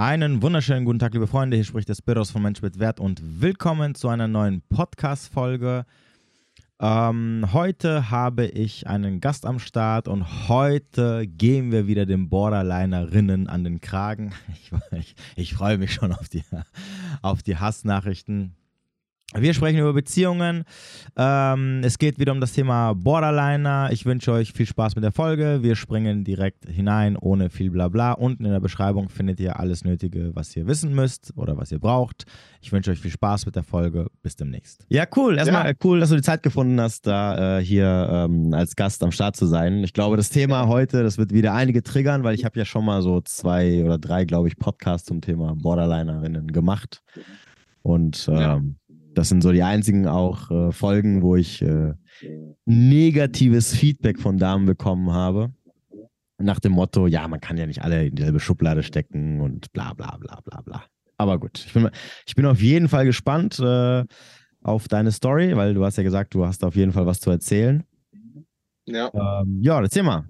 Einen wunderschönen guten Tag, liebe Freunde. Hier spricht der Spiros von Mensch mit Wert und willkommen zu einer neuen Podcast-Folge. Ähm, heute habe ich einen Gast am Start und heute gehen wir wieder den Borderlinerinnen an den Kragen. Ich, ich, ich freue mich schon auf die, auf die Hassnachrichten. Wir sprechen über Beziehungen. Ähm, es geht wieder um das Thema Borderliner. Ich wünsche euch viel Spaß mit der Folge. Wir springen direkt hinein, ohne viel Blabla. Unten in der Beschreibung findet ihr alles Nötige, was ihr wissen müsst oder was ihr braucht. Ich wünsche euch viel Spaß mit der Folge. Bis demnächst. Ja, cool. Erstmal ja. cool, dass du die Zeit gefunden hast, da äh, hier ähm, als Gast am Start zu sein. Ich glaube, das Thema heute, das wird wieder einige triggern, weil ich habe ja schon mal so zwei oder drei, glaube ich, Podcasts zum Thema Borderlinerinnen gemacht. Und ähm, ja das sind so die einzigen auch äh, Folgen, wo ich äh, negatives Feedback von Damen bekommen habe. Nach dem Motto, ja, man kann ja nicht alle in dieselbe Schublade stecken und bla bla bla bla bla. Aber gut, ich bin, ich bin auf jeden Fall gespannt äh, auf deine Story, weil du hast ja gesagt, du hast auf jeden Fall was zu erzählen. Ja. Ähm, ja, erzähl mal.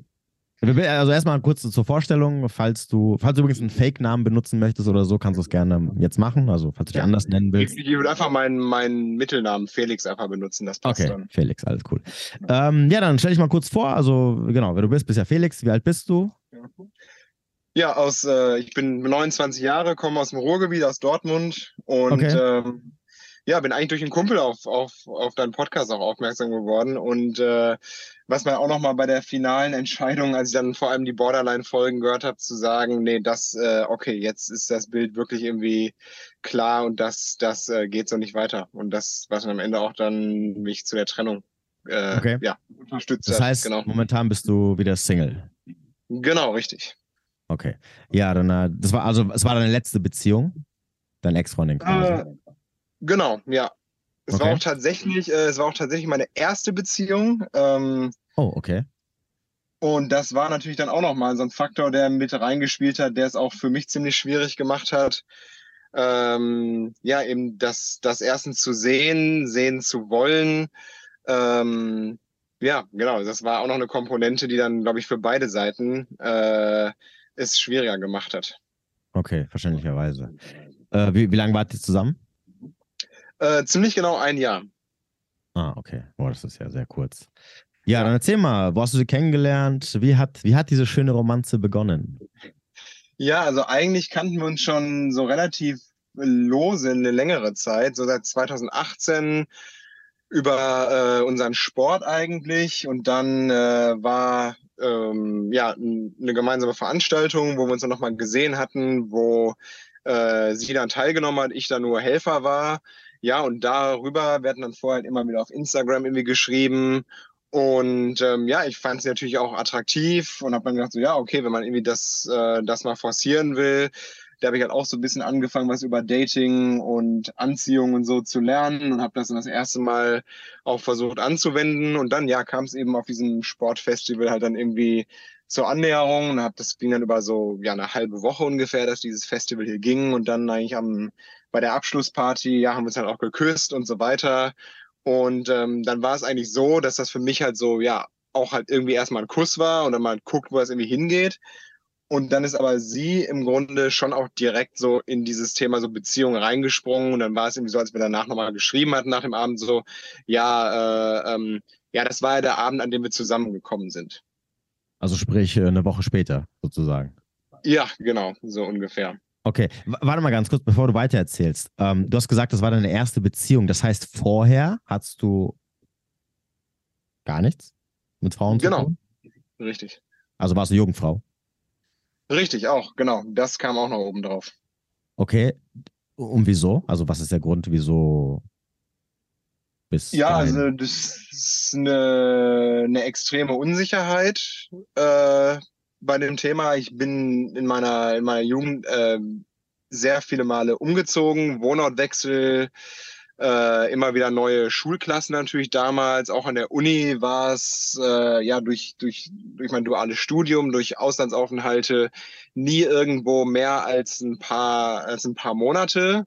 Also erstmal kurz zur Vorstellung, falls du, falls du übrigens einen Fake-Namen benutzen möchtest oder so, kannst du es gerne jetzt machen. Also falls du dich ja. anders nennen willst. Ich, ich würde einfach meinen, meinen Mittelnamen Felix einfach benutzen, das passt okay, dann. Felix, alles cool. Ähm, ja, dann stell dich mal kurz vor. Also genau, wer du bist, bist ja Felix. Wie alt bist du? Ja, aus, äh, ich bin 29 Jahre, komme aus dem Ruhrgebiet, aus Dortmund und okay. ähm, ja, bin eigentlich durch einen Kumpel auf, auf, auf deinen Podcast auch aufmerksam geworden und äh, was man auch nochmal bei der finalen Entscheidung, als ich dann vor allem die Borderline-Folgen gehört habe, zu sagen, nee, das, äh, okay, jetzt ist das Bild wirklich irgendwie klar und das, das äh, geht so nicht weiter. Und das, was am Ende auch dann mich zu der Trennung äh, okay. ja, unterstützt Das heißt, genau. momentan bist du wieder Single. Genau, richtig. Okay. Ja, dann, äh, das war also, es war deine letzte Beziehung? Deine Ex-Freundin? Äh, genau, ja. Es okay. war auch tatsächlich, äh, es war auch tatsächlich meine erste Beziehung. Ähm, oh, okay. Und das war natürlich dann auch nochmal so ein Faktor, der mit reingespielt hat, der es auch für mich ziemlich schwierig gemacht hat. Ähm, ja, eben das, das erstens zu sehen, sehen zu wollen. Ähm, ja, genau, das war auch noch eine Komponente, die dann, glaube ich, für beide Seiten äh, es schwieriger gemacht hat. Okay, verständlicherweise. Äh, wie, wie lange wart ihr zusammen? Äh, ziemlich genau ein Jahr. Ah, okay. Boah, das ist ja sehr kurz. Ja, dann erzähl mal, wo hast du sie kennengelernt? Wie hat, wie hat diese schöne Romanze begonnen? Ja, also eigentlich kannten wir uns schon so relativ lose eine längere Zeit, so seit 2018 über äh, unseren Sport eigentlich. Und dann äh, war ähm, ja eine gemeinsame Veranstaltung, wo wir uns dann nochmal gesehen hatten, wo äh, sie dann teilgenommen hat, ich dann nur Helfer war. Ja, und darüber werden dann vorher immer wieder auf Instagram irgendwie geschrieben. Und ähm, ja, ich fand sie natürlich auch attraktiv und habe dann gedacht, so ja, okay, wenn man irgendwie das, äh, das mal forcieren will, da habe ich halt auch so ein bisschen angefangen, was über Dating und Anziehung und so zu lernen und habe das dann das erste Mal auch versucht anzuwenden. Und dann, ja, kam es eben auf diesem Sportfestival halt dann irgendwie zur Annäherung und hab, das ging dann über so ja eine halbe Woche ungefähr, dass dieses Festival hier ging und dann eigentlich am bei der Abschlussparty, ja, haben wir uns dann auch geküsst und so weiter. Und ähm, dann war es eigentlich so, dass das für mich halt so, ja, auch halt irgendwie erstmal ein Kuss war und dann mal guckt, wo es irgendwie hingeht. Und dann ist aber sie im Grunde schon auch direkt so in dieses Thema so Beziehung reingesprungen. Und dann war es irgendwie so, als wir danach nochmal geschrieben hatten nach dem Abend so, ja, äh, ähm, ja, das war ja der Abend, an dem wir zusammengekommen sind. Also sprich äh, eine Woche später sozusagen. Ja, genau, so ungefähr. Okay, warte mal ganz kurz, bevor du weitererzählst. Ähm, du hast gesagt, das war deine erste Beziehung. Das heißt, vorher hattest du gar nichts mit Frauen genau. zu tun? Genau, richtig. Also warst du Jugendfrau? Richtig, auch, genau. Das kam auch noch oben drauf. Okay, und wieso? Also was ist der Grund, wieso bis Ja, dahin? also das ist eine, eine extreme Unsicherheit, äh, bei dem Thema. Ich bin in meiner, in meiner Jugend äh, sehr viele Male umgezogen, Wohnortwechsel, äh, immer wieder neue Schulklassen natürlich damals. Auch an der Uni war es äh, ja durch, durch, durch mein duales Studium, durch Auslandsaufenthalte nie irgendwo mehr als ein paar, als ein paar Monate.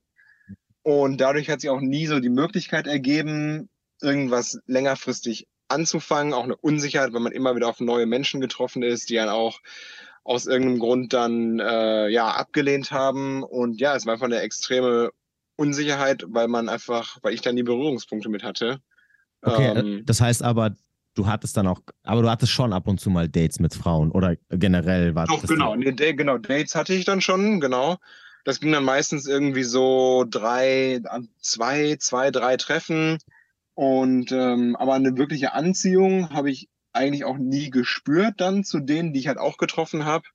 Und dadurch hat sich auch nie so die Möglichkeit ergeben, irgendwas längerfristig anzufangen, auch eine Unsicherheit, wenn man immer wieder auf neue Menschen getroffen ist, die dann auch aus irgendeinem Grund dann äh, ja abgelehnt haben. Und ja, es war einfach eine extreme Unsicherheit, weil man einfach, weil ich dann die Berührungspunkte mit hatte. Okay, ähm, das heißt aber, du hattest dann auch, aber du hattest schon ab und zu mal Dates mit Frauen oder generell war Doch, das genau, nee, genau, Dates hatte ich dann schon, genau. Das ging dann meistens irgendwie so drei, zwei, zwei, drei Treffen. Und ähm, aber eine wirkliche Anziehung habe ich eigentlich auch nie gespürt dann zu denen, die ich halt auch getroffen habe.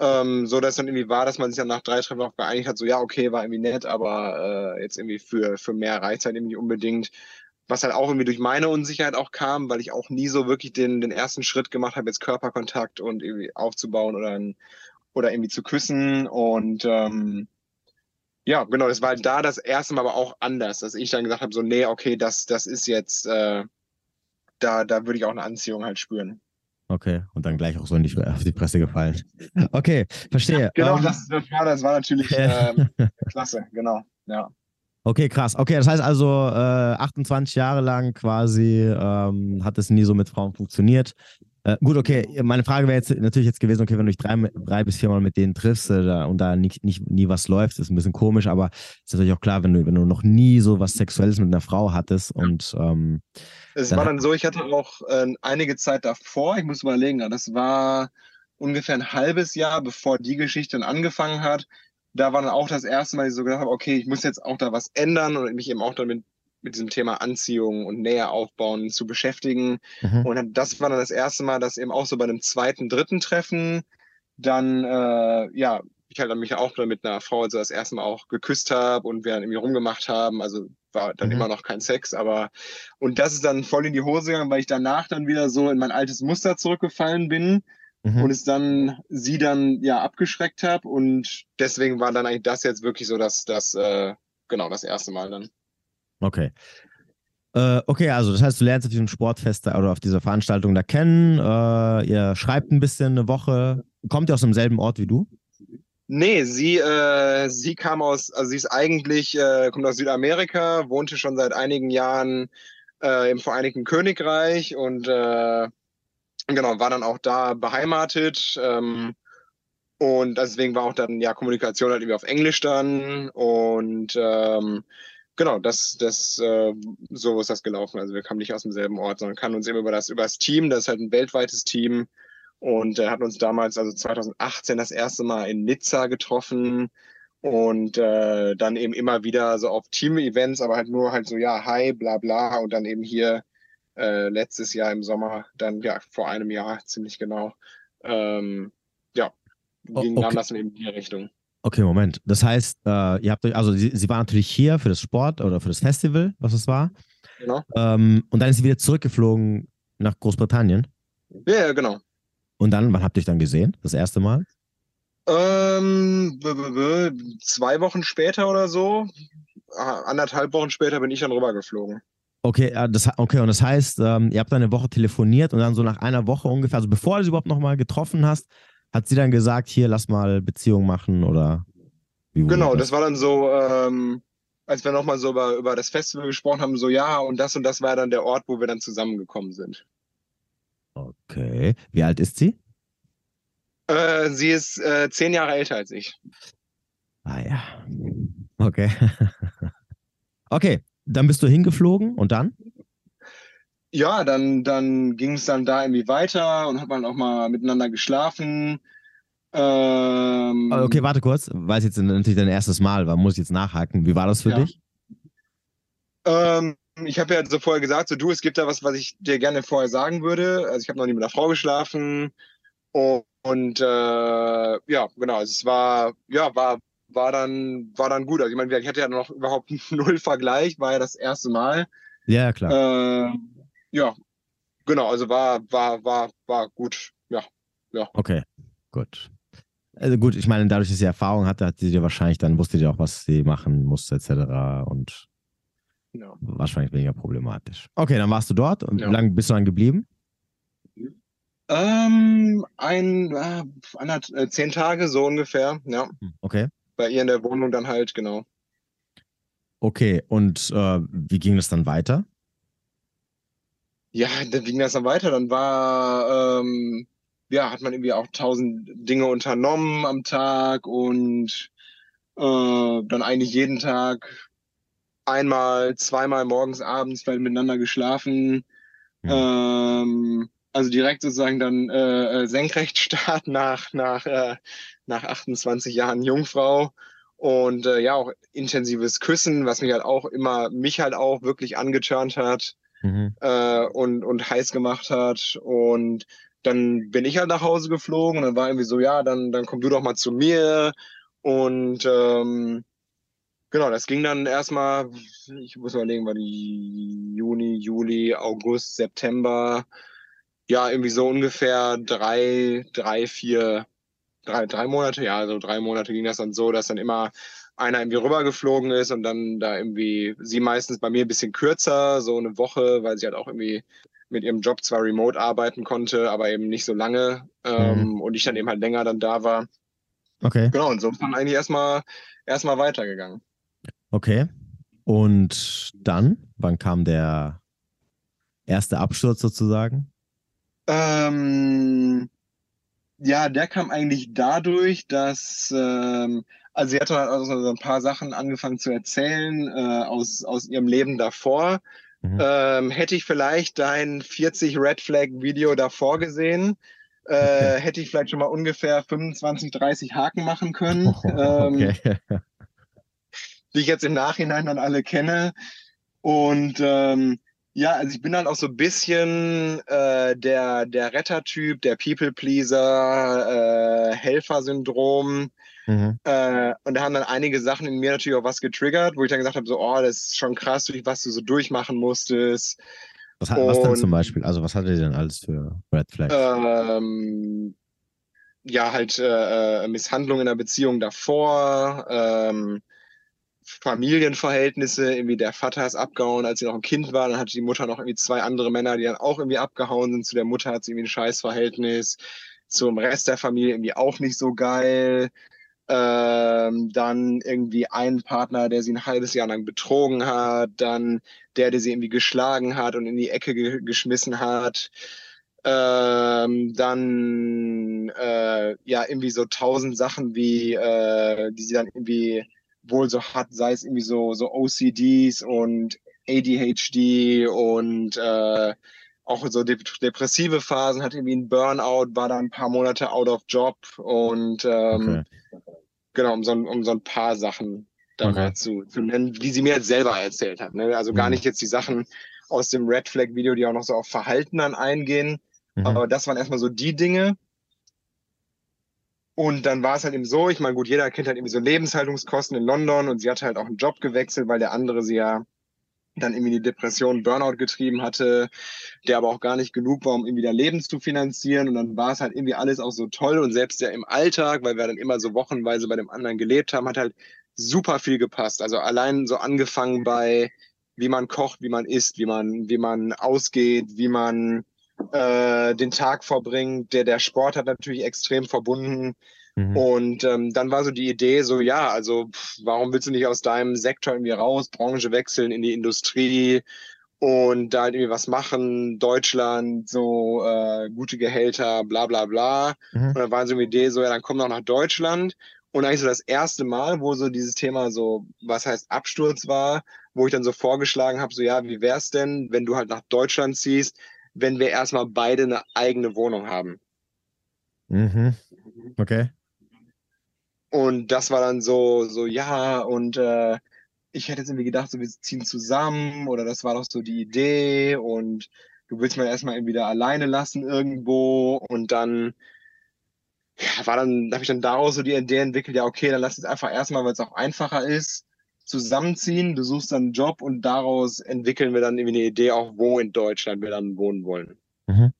Ähm, so dass dann irgendwie war, dass man sich dann nach drei Treffen auch geeinigt hat, so ja, okay, war irgendwie nett, aber äh, jetzt irgendwie für, für mehr reicht halt irgendwie unbedingt. Was halt auch irgendwie durch meine Unsicherheit auch kam, weil ich auch nie so wirklich den, den ersten Schritt gemacht habe, jetzt Körperkontakt und irgendwie aufzubauen oder, oder irgendwie zu küssen. Und ähm, ja, genau, das war da das erste Mal aber auch anders, dass ich dann gesagt habe, so, nee, okay, das, das ist jetzt, äh, da, da würde ich auch eine Anziehung halt spüren. Okay, und dann gleich auch so nicht auf die Presse gefallen. Okay, verstehe. Genau, um, ähm, das, das, war, das war natürlich ähm, klasse, genau, ja. Okay, krass. Okay, das heißt also, äh, 28 Jahre lang quasi ähm, hat es nie so mit Frauen funktioniert. Äh, gut, okay. Meine Frage wäre jetzt natürlich jetzt gewesen, okay, wenn du dich drei, drei bis viermal mit denen triffst äh, und da nicht, nicht, nie was läuft, ist ein bisschen komisch, aber ist natürlich auch klar, wenn du, wenn du noch nie so was Sexuelles mit einer Frau hattest und ähm, es war dann so, ich hatte auch äh, einige Zeit davor, ich muss überlegen, das war ungefähr ein halbes Jahr, bevor die Geschichte dann angefangen hat. Da war dann auch das erste Mal, dass ich so gedacht habe, okay, ich muss jetzt auch da was ändern und mich eben auch damit mit diesem Thema Anziehung und Nähe aufbauen zu beschäftigen. Mhm. Und das war dann das erste Mal, dass eben auch so bei einem zweiten, dritten Treffen dann, äh, ja, ich halt dann mich auch mit einer Frau also das erste Mal auch geküsst habe und wir dann irgendwie rumgemacht haben. Also war dann mhm. immer noch kein Sex, aber und das ist dann voll in die Hose gegangen, weil ich danach dann wieder so in mein altes Muster zurückgefallen bin mhm. und es dann sie dann ja abgeschreckt habe und deswegen war dann eigentlich das jetzt wirklich so dass das äh, genau das erste Mal dann. Okay. Äh, okay, also das heißt, du lernst auf diesem Sportfest oder auf dieser Veranstaltung da kennen. Äh, ihr schreibt ein bisschen eine Woche. Kommt ihr aus demselben Ort wie du? Nee, sie, äh, sie kam aus, also sie ist eigentlich, äh, kommt aus Südamerika, wohnte schon seit einigen Jahren äh, im Vereinigten Königreich und äh, genau, war dann auch da beheimatet. Ähm, und deswegen war auch dann ja Kommunikation halt irgendwie auf Englisch dann. Und ähm, Genau, das, das, äh, so ist das gelaufen. Also wir kamen nicht aus demselben Ort, sondern kannten uns eben über das, über das Team. Das ist halt ein weltweites Team. Und er hat uns damals, also 2018, das erste Mal in Nizza getroffen und äh, dann eben immer wieder so auf Team-Events, aber halt nur halt so, ja, hi, bla bla. Und dann eben hier äh, letztes Jahr im Sommer, dann ja, vor einem Jahr ziemlich genau. Ähm, ja, ging oh, okay. das in die Richtung. Okay, Moment. Das heißt, äh, ihr habt euch, also sie, sie war natürlich hier für das Sport oder für das Festival, was es war. Genau. Ähm, und dann ist sie wieder zurückgeflogen nach Großbritannien. Ja, ja, genau. Und dann, wann habt ihr euch dann gesehen? Das erste Mal? Ähm, zwei Wochen später oder so. Anderthalb Wochen später bin ich dann rübergeflogen. Okay, das, okay, und das heißt, ähm, ihr habt dann eine Woche telefoniert und dann so nach einer Woche ungefähr, also bevor du sie überhaupt nochmal getroffen hast, hat sie dann gesagt, hier, lass mal Beziehung machen oder? genau, das? das? war dann so, ähm, als wir nochmal so über, über das Festival gesprochen haben, so ja, und das und das war dann der Ort, wo wir dann zusammengekommen sind. Okay. Wie alt ist sie? Äh, sie ist äh, zehn Jahre älter als ich. Ah ja. Okay. okay, dann bist du hingeflogen und dann? ja, dann, dann ging es dann da irgendwie weiter und hat man auch mal miteinander geschlafen. Ähm, okay, warte kurz, weil es jetzt natürlich dein erstes Mal war, muss ich jetzt nachhaken. Wie war das für ja. dich? Ähm, ich habe ja so vorher gesagt, so du, es gibt da was, was ich dir gerne vorher sagen würde. Also ich habe noch nie mit einer Frau geschlafen und, und äh, ja, genau, also es war, ja, war, war dann, war dann gut. Also ich meine, ich hatte ja noch überhaupt null Vergleich, war ja das erste Mal. Ja, klar. Äh, ja, genau, also war, war, war, war gut. Ja, ja. Okay, gut. Also gut, ich meine, dadurch, dass sie Erfahrung hatte, hat sie dir wahrscheinlich, dann wusste sie auch, was sie machen musste, etc. Und ja. wahrscheinlich weniger problematisch. Okay, dann warst du dort und ja. wie lange bist du dann geblieben? Ähm, ein, äh, anderth, äh, zehn Tage so ungefähr, ja. Hm, okay. Bei ihr in der Wohnung dann halt, genau. Okay, und äh, wie ging es dann weiter? ja, dann ging das dann weiter. Dann war, ähm, ja, hat man irgendwie auch tausend Dinge unternommen am Tag und äh, dann eigentlich jeden Tag einmal, zweimal morgens, abends weil miteinander geschlafen. Mhm. Ähm, also direkt sozusagen dann äh, äh Senkrechtstart nach, nach, äh, nach 28 Jahren Jungfrau und äh, ja auch intensives Küssen, was mich halt auch immer, mich halt auch wirklich angeturnt hat mhm. äh, und, und heiß gemacht hat. Und dann bin ich halt nach Hause geflogen und dann war irgendwie so, ja, dann, dann komm du doch mal zu mir. Und ähm, genau, das ging dann erstmal, ich muss überlegen, war die Juni, Juli, August, September, ja, irgendwie so ungefähr drei, drei, vier drei, drei Monate, ja, so drei Monate ging das dann so, dass dann immer einer irgendwie rübergeflogen ist und dann da irgendwie, sie meistens bei mir ein bisschen kürzer, so eine Woche, weil sie halt auch irgendwie mit ihrem Job zwar remote arbeiten konnte, aber eben nicht so lange ähm, mhm. und ich dann eben halt länger dann da war. Okay. Genau, und so ist dann eigentlich erstmal erstmal weitergegangen. Okay. Und dann, wann kam der erste Absturz sozusagen? Ähm, ja, der kam eigentlich dadurch, dass, ähm, also sie hatte halt also so ein paar Sachen angefangen zu erzählen äh, aus, aus ihrem Leben davor. Mhm. Ähm, hätte ich vielleicht dein 40 Red Flag Video davor gesehen, äh, hätte ich vielleicht schon mal ungefähr 25, 30 Haken machen können, oh, okay. ähm, die ich jetzt im Nachhinein dann alle kenne. Und ähm, ja, also ich bin dann auch so ein bisschen äh, der, der Retter-Typ, der People-Pleaser, äh, Helfer-Syndrom. Mhm. Äh, und da haben dann einige Sachen in mir natürlich auch was getriggert, wo ich dann gesagt habe, so, oh, das ist schon krass, was du so durchmachen musstest. Was, und, was denn zum Beispiel? Also was hatte ihr denn alles für Red Flags? Ähm, ja, halt äh, äh Misshandlung in der Beziehung davor, ähm, Familienverhältnisse, irgendwie der Vater ist abgehauen, als sie noch ein Kind war, dann hatte die Mutter noch irgendwie zwei andere Männer, die dann auch irgendwie abgehauen sind. Zu der Mutter hat sie irgendwie ein Scheißverhältnis, zum Rest der Familie irgendwie auch nicht so geil. Ähm, dann irgendwie ein Partner, der sie ein halbes Jahr lang betrogen hat, dann der, der sie irgendwie geschlagen hat und in die Ecke ge geschmissen hat. Ähm, dann äh, ja irgendwie so tausend Sachen wie, äh, die sie dann irgendwie wohl so hat, sei es irgendwie so, so OCDs und ADHD und äh, auch so depressive Phasen, hat irgendwie einen Burnout, war dann ein paar Monate out of job und ähm, okay. Genau, um so, um so ein paar Sachen da okay. zu, zu nennen, wie sie mir jetzt selber erzählt hat. Ne? Also mhm. gar nicht jetzt die Sachen aus dem Red Flag Video, die auch noch so auf Verhalten dann eingehen, mhm. aber das waren erstmal so die Dinge. Und dann war es halt eben so, ich meine, gut, jeder kennt halt irgendwie so Lebenshaltungskosten in London und sie hat halt auch einen Job gewechselt, weil der andere sie ja dann irgendwie die Depression, Burnout getrieben hatte, der aber auch gar nicht genug war, um irgendwie da Leben zu finanzieren. Und dann war es halt irgendwie alles auch so toll und selbst ja im Alltag, weil wir dann immer so wochenweise bei dem anderen gelebt haben, hat halt super viel gepasst. Also allein so angefangen bei, wie man kocht, wie man isst, wie man, wie man ausgeht, wie man äh, den Tag verbringt. Der, der Sport hat natürlich extrem verbunden. Mhm. Und ähm, dann war so die Idee, so ja, also pff, warum willst du nicht aus deinem Sektor irgendwie raus, Branche wechseln in die Industrie und da halt irgendwie was machen, Deutschland, so äh, gute Gehälter, bla bla bla. Mhm. Und dann war so eine Idee, so ja, dann komm doch nach Deutschland. Und eigentlich so das erste Mal, wo so dieses Thema so, was heißt Absturz war, wo ich dann so vorgeschlagen habe, so ja, wie wär's denn, wenn du halt nach Deutschland ziehst, wenn wir erstmal beide eine eigene Wohnung haben. Mhm. Okay. Und das war dann so, so ja, und äh, ich hätte jetzt irgendwie gedacht, so wir ziehen zusammen oder das war doch so die Idee und du willst mir erstmal irgendwie da alleine lassen irgendwo und dann ja, war dann, habe ich dann daraus so die Idee entwickelt, ja, okay, dann lass es einfach erstmal, weil es auch einfacher ist, zusammenziehen, du suchst dann einen Job und daraus entwickeln wir dann irgendwie eine Idee, auch wo in Deutschland wir dann wohnen wollen. Mhm.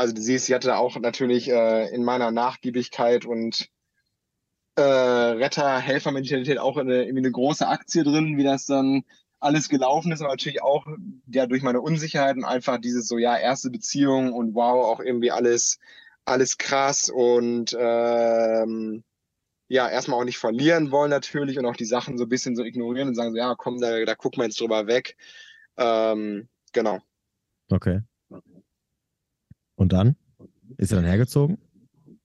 Also du siehst, sie hatte auch natürlich äh, in meiner Nachgiebigkeit und äh, Retter-Helfer-Mentalität auch eine, irgendwie eine große Aktie drin, wie das dann alles gelaufen ist, aber natürlich auch ja durch meine Unsicherheit und einfach dieses so, ja, erste Beziehung und wow, auch irgendwie alles, alles krass und ähm, ja, erstmal auch nicht verlieren wollen natürlich und auch die Sachen so ein bisschen so ignorieren und sagen so, ja, komm, da, da gucken wir jetzt drüber weg. Ähm, genau. Okay. Und dann? Ist er dann hergezogen?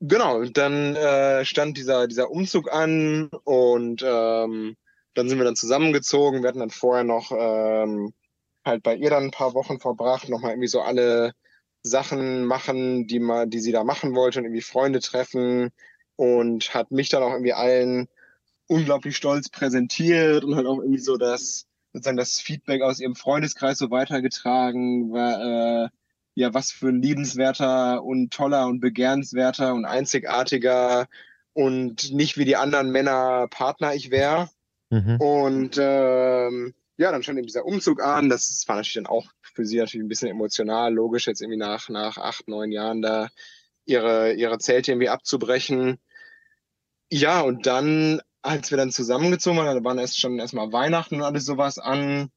Genau, dann äh, stand dieser, dieser Umzug an und ähm, dann sind wir dann zusammengezogen. Wir hatten dann vorher noch ähm, halt bei ihr dann ein paar Wochen verbracht, nochmal irgendwie so alle Sachen machen, die man, die sie da machen wollte und irgendwie Freunde treffen und hat mich dann auch irgendwie allen unglaublich stolz präsentiert und halt auch irgendwie so das sozusagen das Feedback aus ihrem Freundeskreis so weitergetragen, war äh, ja was für ein liebenswerter und toller und begehrenswerter und einzigartiger und nicht wie die anderen Männer Partner ich wäre. Mhm. Und ähm, ja, dann stand eben dieser Umzug an. Das war natürlich dann auch für sie natürlich ein bisschen emotional, logisch, jetzt irgendwie nach, nach acht, neun Jahren da ihre, ihre Zelte irgendwie abzubrechen. Ja, und dann, als wir dann zusammengezogen waren, da waren erst schon erstmal Weihnachten und alles sowas an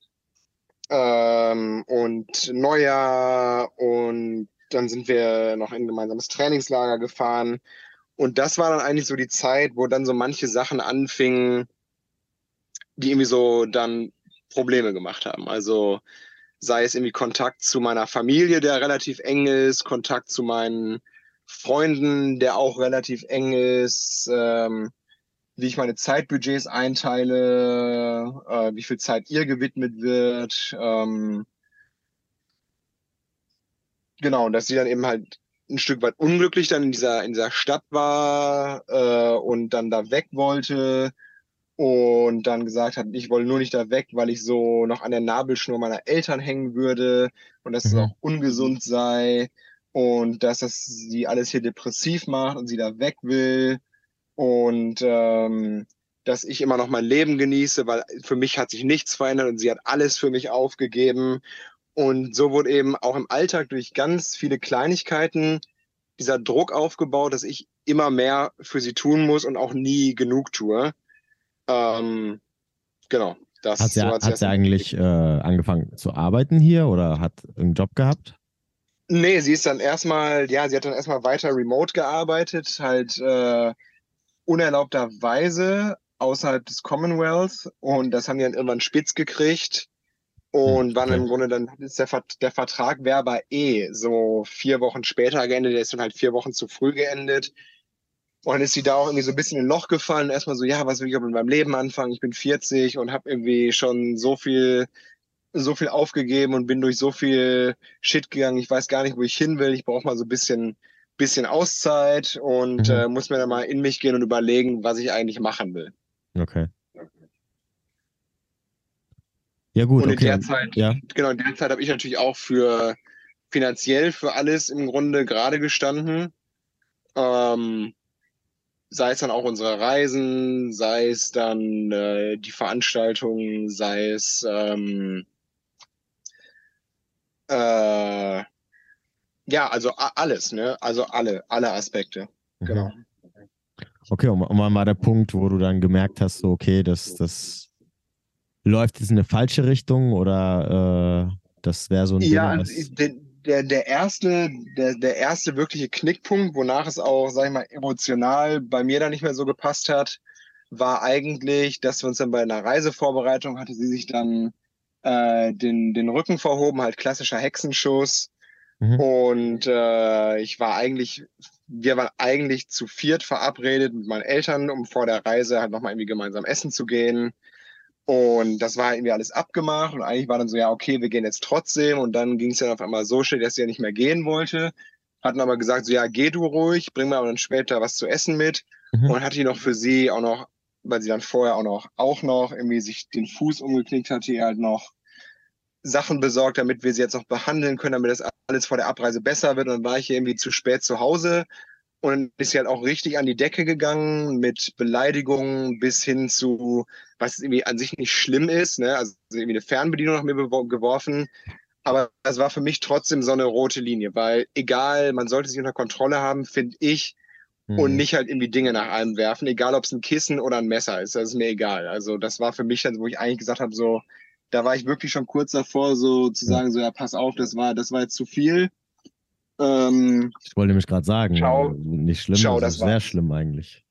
ähm, und Neujahr und dann sind wir noch in ein gemeinsames Trainingslager gefahren. Und das war dann eigentlich so die Zeit, wo dann so manche Sachen anfingen, die irgendwie so dann Probleme gemacht haben. Also sei es irgendwie Kontakt zu meiner Familie, der relativ eng ist, Kontakt zu meinen Freunden, der auch relativ eng ist, ähm, wie ich meine Zeitbudgets einteile, äh, wie viel Zeit ihr gewidmet wird. Ähm, genau, dass sie dann eben halt ein Stück weit unglücklich dann in dieser, in dieser Stadt war äh, und dann da weg wollte und dann gesagt hat, ich wollte nur nicht da weg, weil ich so noch an der Nabelschnur meiner Eltern hängen würde und dass mhm. es auch ungesund sei und dass das sie alles hier depressiv macht und sie da weg will und ähm, dass ich immer noch mein Leben genieße, weil für mich hat sich nichts verändert und sie hat alles für mich aufgegeben und so wurde eben auch im Alltag durch ganz viele Kleinigkeiten dieser Druck aufgebaut, dass ich immer mehr für sie tun muss und auch nie genug tue. Ähm, genau. Das hat sie, so hat sie eigentlich äh, angefangen zu arbeiten hier oder hat einen Job gehabt? Nee, sie ist dann erstmal, ja, sie hat dann erstmal weiter remote gearbeitet, halt äh, unerlaubterweise außerhalb des Commonwealth und das haben die dann irgendwann spitz gekriegt und hm, waren okay. im Grunde dann ist der, der Vertrag wäre aber eh so vier Wochen später geendet, der ist dann halt vier Wochen zu früh geendet und dann ist sie da auch irgendwie so ein bisschen in ein Loch gefallen. Erstmal so, ja, was will ich mit meinem Leben anfangen? Ich bin 40 und habe irgendwie schon so viel, so viel aufgegeben und bin durch so viel Shit gegangen. Ich weiß gar nicht, wo ich hin will. Ich brauche mal so ein bisschen, bisschen Auszeit und mhm. äh, muss mir dann mal in mich gehen und überlegen, was ich eigentlich machen will. Okay. Ja, gut. Und okay. in der Zeit, ja. genau, in der Zeit habe ich natürlich auch für finanziell für alles im Grunde gerade gestanden. Ähm, sei es dann auch unsere Reisen, sei es dann äh, die Veranstaltungen, sei es ähm, äh, ja, also alles, ne? Also alle, alle Aspekte. Mhm. Genau. Okay, und wann war der Punkt, wo du dann gemerkt hast, so, okay, das, das läuft jetzt in eine falsche Richtung oder äh, das wäre so ein Ja, Ding, was... den, der, der erste, der, der erste wirkliche Knickpunkt, wonach es auch, sag ich mal, emotional bei mir dann nicht mehr so gepasst hat, war eigentlich, dass wir uns dann bei einer Reisevorbereitung hatte sie sich dann äh, den, den Rücken verhoben, halt klassischer Hexenschuss. Mhm. Und äh, ich war eigentlich, wir waren eigentlich zu viert verabredet mit meinen Eltern, um vor der Reise halt nochmal irgendwie gemeinsam essen zu gehen. Und das war irgendwie alles abgemacht und eigentlich war dann so, ja, okay, wir gehen jetzt trotzdem. Und dann ging es dann auf einmal so schnell, dass sie ja nicht mehr gehen wollte. Hatten aber gesagt, so, ja, geh du ruhig, bring mir aber dann später was zu essen mit. Mhm. Und hatte die noch für sie auch noch, weil sie dann vorher auch noch, auch noch irgendwie sich den Fuß umgeknickt hatte, ihr halt noch Sachen besorgt, damit wir sie jetzt auch behandeln können, damit das alles vor der Abreise besser wird. Und dann war ich irgendwie zu spät zu Hause und ist halt auch richtig an die Decke gegangen mit Beleidigungen bis hin zu, was irgendwie an sich nicht schlimm ist, ne? also irgendwie eine Fernbedienung nach mir geworfen. Aber es war für mich trotzdem so eine rote Linie, weil egal, man sollte sich unter Kontrolle haben, finde ich, mhm. und nicht halt irgendwie Dinge nach einem werfen, egal ob es ein Kissen oder ein Messer ist, das ist mir egal. Also das war für mich dann, wo ich eigentlich gesagt habe, so, da war ich wirklich schon kurz davor, so zu sagen, so ja, pass auf, das war, das war jetzt zu viel. Ähm, ich wollte nämlich gerade sagen, schau, nicht schlimm, schau, das ist sehr schlimm eigentlich.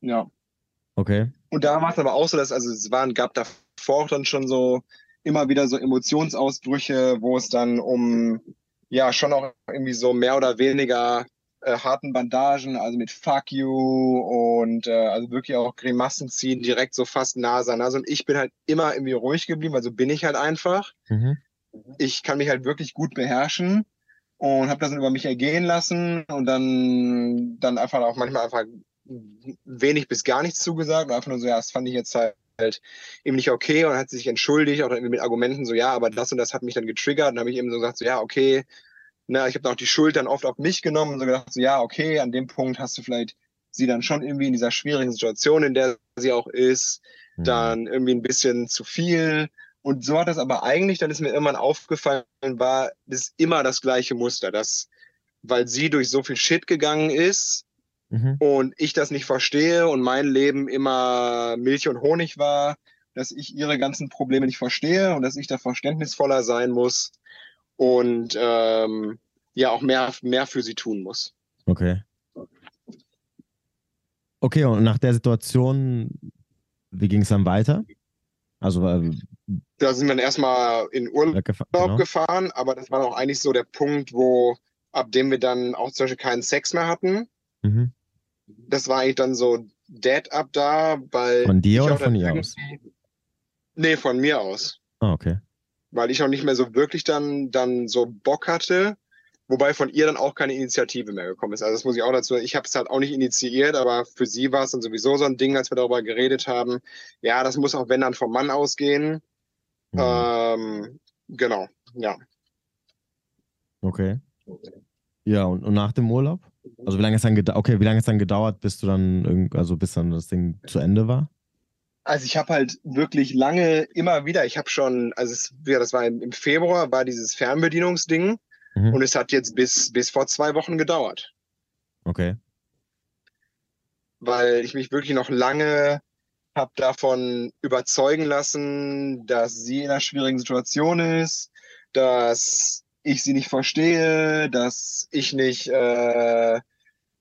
Ja. Okay. Und da war es aber auch so, dass also es waren, gab davor auch dann schon so immer wieder so Emotionsausbrüche, wo es dann um ja schon auch irgendwie so mehr oder weniger äh, harten Bandagen, also mit Fuck you und äh, also wirklich auch Grimassen ziehen, direkt so fast Nase an Nase. Und ich bin halt immer irgendwie ruhig geblieben, also bin ich halt einfach. Mhm. Ich kann mich halt wirklich gut beherrschen und habe das dann über mich ergehen lassen und dann, dann einfach auch manchmal einfach wenig bis gar nichts zugesagt und einfach nur so, ja, das fand ich jetzt halt eben nicht okay und hat sich entschuldigt, auch irgendwie mit Argumenten so, ja, aber das und das hat mich dann getriggert. Und dann habe ich eben so gesagt, so, ja, okay, na, ich habe dann auch die Schuld dann oft auf mich genommen und so gedacht, so, ja, okay, an dem Punkt hast du vielleicht sie dann schon irgendwie in dieser schwierigen Situation, in der sie auch ist, mhm. dann irgendwie ein bisschen zu viel. Und so hat das aber eigentlich, dann ist mir irgendwann aufgefallen, war das immer das gleiche Muster, dass, weil sie durch so viel Shit gegangen ist, mhm. und ich das nicht verstehe und mein Leben immer Milch und Honig war, dass ich ihre ganzen Probleme nicht verstehe und dass ich da verständnisvoller sein muss und ähm, ja auch mehr, mehr für sie tun muss. Okay. Okay, und nach der Situation, wie ging es dann weiter? Also äh, da sind wir dann erstmal in Urlaub genau. gefahren, aber das war auch eigentlich so der Punkt, wo ab dem wir dann auch zum Beispiel keinen Sex mehr hatten. Mhm. Das war eigentlich dann so dead up da, weil. Von dir oder von ihr aus? Nee, von mir aus. Ah, okay. Weil ich auch nicht mehr so wirklich dann, dann so Bock hatte. Wobei von ihr dann auch keine Initiative mehr gekommen ist. Also das muss ich auch dazu sagen. Ich habe es halt auch nicht initiiert, aber für sie war es dann sowieso so ein Ding, als wir darüber geredet haben. Ja, das muss auch wenn dann vom Mann ausgehen. Mhm. Ähm, genau, ja. Okay. Ja, und, und nach dem Urlaub? Also wie lange es dann gedauert, okay, wie lange es dann gedauert, bis du dann also bis dann das Ding zu Ende war? Also ich habe halt wirklich lange immer wieder, ich habe schon, also es, ja, das war im, Februar, war dieses Fernbedienungsding mhm. und es hat jetzt bis, bis vor zwei Wochen gedauert. Okay. Weil ich mich wirklich noch lange habe davon überzeugen lassen, dass sie in einer schwierigen Situation ist, dass ich sie nicht verstehe, dass ich nicht äh,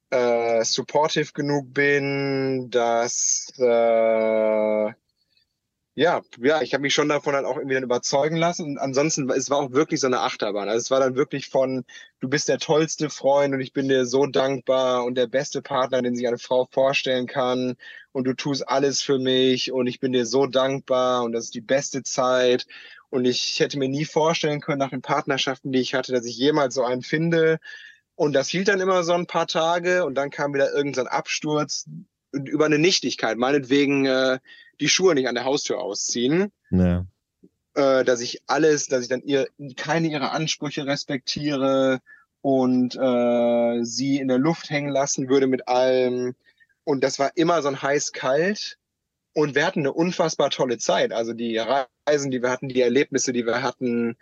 äh, supportive genug bin, dass äh, ja, ja, ich habe mich schon davon halt auch irgendwie dann überzeugen lassen. Und ansonsten, es war auch wirklich so eine Achterbahn. Also es war dann wirklich von, du bist der tollste Freund und ich bin dir so dankbar und der beste Partner, den sich eine Frau vorstellen kann. Und du tust alles für mich und ich bin dir so dankbar und das ist die beste Zeit. Und ich hätte mir nie vorstellen können, nach den Partnerschaften, die ich hatte, dass ich jemals so einen finde. Und das hielt dann immer so ein paar Tage und dann kam wieder irgendein Absturz über eine Nichtigkeit. Meinetwegen äh, die Schuhe nicht an der Haustür ausziehen. Ja. Äh, dass ich alles, dass ich dann ihr keine ihrer Ansprüche respektiere und äh, sie in der Luft hängen lassen würde mit allem. Und das war immer so ein heiß-kalt. Und wir hatten eine unfassbar tolle Zeit. Also die Reisen, die wir hatten, die Erlebnisse, die wir hatten,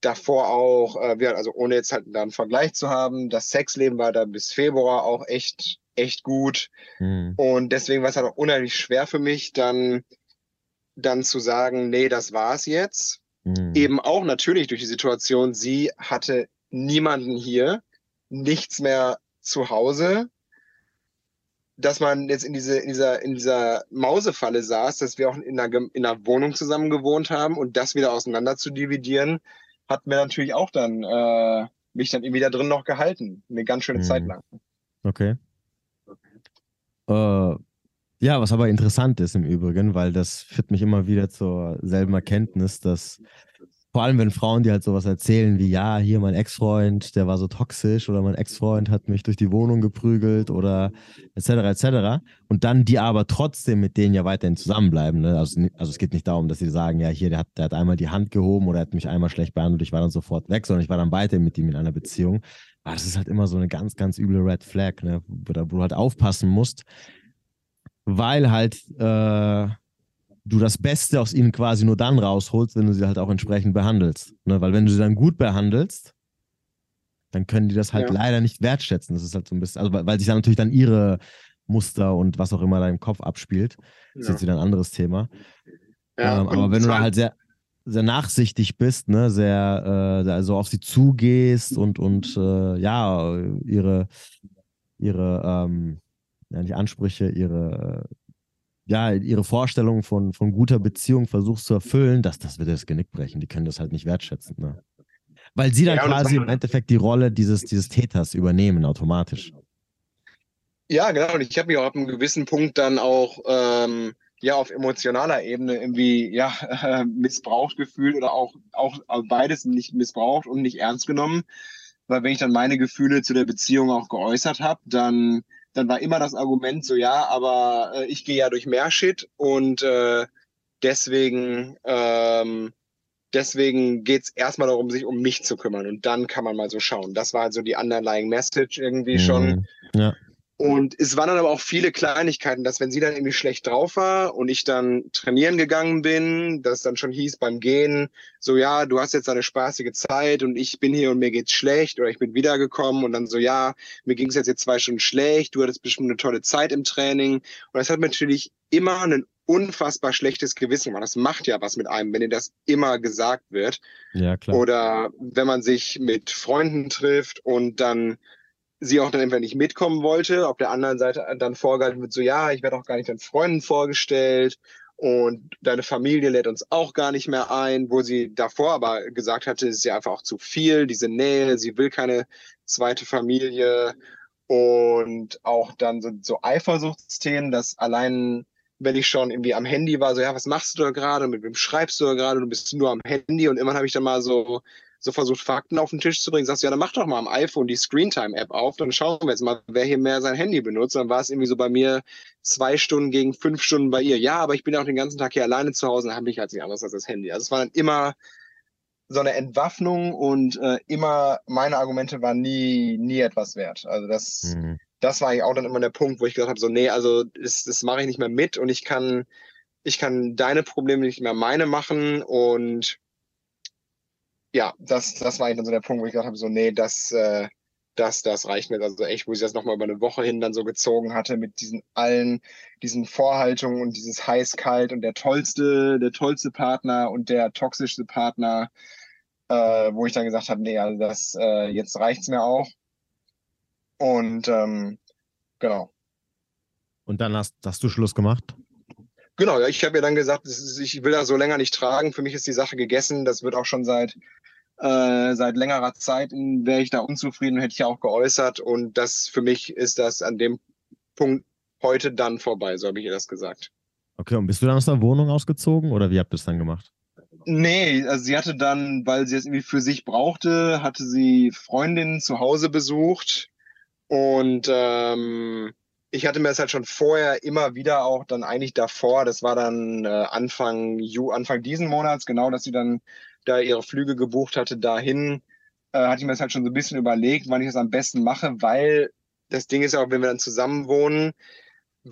davor auch, äh, wir, also ohne jetzt halt da einen Vergleich zu haben, das Sexleben war da bis Februar auch echt, echt gut. Mhm. Und deswegen war es halt auch unheimlich schwer für mich, dann, dann zu sagen, nee, das war's jetzt. Mhm. Eben auch natürlich durch die Situation, sie hatte niemanden hier, nichts mehr zu Hause dass man jetzt in, diese, in, dieser, in dieser Mausefalle saß, dass wir auch in einer, in einer Wohnung zusammen gewohnt haben und das wieder auseinander zu dividieren, hat mir natürlich auch dann äh, mich dann irgendwie da drin noch gehalten. Eine ganz schöne mhm. Zeit lang. Okay. Äh, ja, was aber interessant ist im Übrigen, weil das führt mich immer wieder zur selben Erkenntnis, dass vor allem, wenn Frauen dir halt sowas erzählen wie, ja, hier mein Ex-Freund, der war so toxisch oder mein Ex-Freund hat mich durch die Wohnung geprügelt oder etc. etc. Und dann die aber trotzdem mit denen ja weiterhin zusammenbleiben. Ne? Also, also es geht nicht darum, dass sie sagen, ja, hier, der hat, der hat einmal die Hand gehoben oder hat mich einmal schlecht behandelt, ich war dann sofort weg, sondern ich war dann weiter mit ihm in einer Beziehung. Aber das ist halt immer so eine ganz, ganz üble Red Flag, ne? wo, du halt aufpassen musst, weil halt äh, du das Beste aus ihnen quasi nur dann rausholst, wenn du sie halt auch entsprechend behandelst. Ne? Weil wenn du sie dann gut behandelst, dann können die das halt ja. leider nicht wertschätzen. Das ist halt so ein bisschen, also weil, weil sich dann natürlich dann ihre Muster und was auch immer da im Kopf abspielt. Das ist jetzt wieder ein anderes Thema. Ja, ähm, aber wenn du da halt sehr, sehr nachsichtig bist, ne, sehr äh, also auf sie zugehst und, und äh, ja, ihre, ihre ähm, ja, die Ansprüche, ihre ja, ihre Vorstellung von, von guter Beziehung versuchst zu erfüllen, das, das wird das Genick brechen. Die können das halt nicht wertschätzen. Ne? Weil sie dann Ja, quasi im Endeffekt die Rolle dieses, dieses Täters übernehmen, automatisch. Ja, genau. Und ich habe mich auch ab einem gewissen Punkt dann auch ähm, ja auf emotionaler Ebene irgendwie ja äh, missbraucht gefühlt oder auch auch beides nicht missbraucht und nicht ernst genommen, weil wenn ich dann meine Gefühle zu der Beziehung auch geäußert habe, dann dann war immer das Argument so ja, aber äh, ich gehe ja durch mehr Shit und äh, deswegen ähm, deswegen geht's erstmal darum, sich um mich zu kümmern und dann kann man mal so schauen. Das war also die underlying Message irgendwie schon. Mhm. Ja. Und es waren dann aber auch viele Kleinigkeiten, dass wenn sie dann irgendwie schlecht drauf war und ich dann trainieren gegangen bin, dass dann schon hieß beim Gehen, so ja, du hast jetzt eine spaßige Zeit und ich bin hier und mir geht's schlecht oder ich bin wiedergekommen und dann so ja, mir ging's jetzt jetzt zwei Stunden schlecht, du hattest bestimmt eine tolle Zeit im Training und das hat natürlich immer ein unfassbar schlechtes Gewissen gemacht. Das macht ja was mit einem, wenn dir das immer gesagt wird. ja, klar. Oder wenn man sich mit Freunden trifft und dann sie auch dann einfach nicht mitkommen wollte. Auf der anderen Seite dann vorgehalten wird, so ja, ich werde auch gar nicht deinen Freunden vorgestellt und deine Familie lädt uns auch gar nicht mehr ein, wo sie davor aber gesagt hatte, es ist ja einfach auch zu viel, diese Nähe, sie will keine zweite Familie und auch dann so, so Eifersuchtsthemen, dass allein wenn ich schon irgendwie am Handy war, so ja, was machst du da gerade, mit wem schreibst du da gerade, du bist nur am Handy und irgendwann habe ich dann mal so so versucht, Fakten auf den Tisch zu bringen. Sagst du, ja, dann mach doch mal am iPhone die Screentime-App auf, dann schauen wir jetzt mal, wer hier mehr sein Handy benutzt. Dann war es irgendwie so bei mir zwei Stunden gegen fünf Stunden bei ihr. Ja, aber ich bin auch den ganzen Tag hier alleine zu Hause und habe mich halt nicht anderes als das Handy. Also es war dann immer so eine Entwaffnung und äh, immer meine Argumente waren nie, nie etwas wert. Also das, Mhm. das war eigentlich auch dann immer der Punkt, wo ich gesagt habe, so, nee, also das, das mache ich nicht mehr mit und ich kann, ich kann deine Probleme nicht mehr meine machen und ja, das, das war eigentlich dann so der Punkt, wo ich gesagt habe, so, nee, das, äh, das, das reicht mir. Also echt, wo ich das nochmal über eine Woche hin dann so gezogen hatte mit diesen allen, diesen Vorhaltungen und dieses heiß-kalt und der tollste, der tollste Partner und der toxischste Partner, äh, wo ich dann gesagt habe, nee, also das, äh, jetzt reicht's mir auch. Und ähm, genau. Und dann hast, hast du Schluss gemacht? Genau, ja, ich habe ja dann gesagt, ist, ich will das so länger nicht tragen. Für mich ist die Sache gegessen. Das wird auch schon seit äh, seit längerer Zeit wäre ich da unzufrieden, hätte ich ja auch geäußert. Und das für mich ist das an dem Punkt heute dann vorbei, so habe ich ihr das gesagt. Okay, und bist du dann aus der Wohnung ausgezogen oder wie habt ihr es dann gemacht? Nee, also sie hatte dann, weil sie es irgendwie für sich brauchte, hatte sie Freundinnen zu Hause besucht und ähm, ich hatte mir das halt schon vorher immer wieder auch dann eigentlich davor, das war dann äh, Anfang Ju, Anfang diesen Monats, genau, dass sie dann da ihre Flüge gebucht hatte dahin, äh, hatte ich mir das halt schon so ein bisschen überlegt, wann ich das am besten mache, weil das Ding ist ja auch, wenn wir dann zusammen wohnen,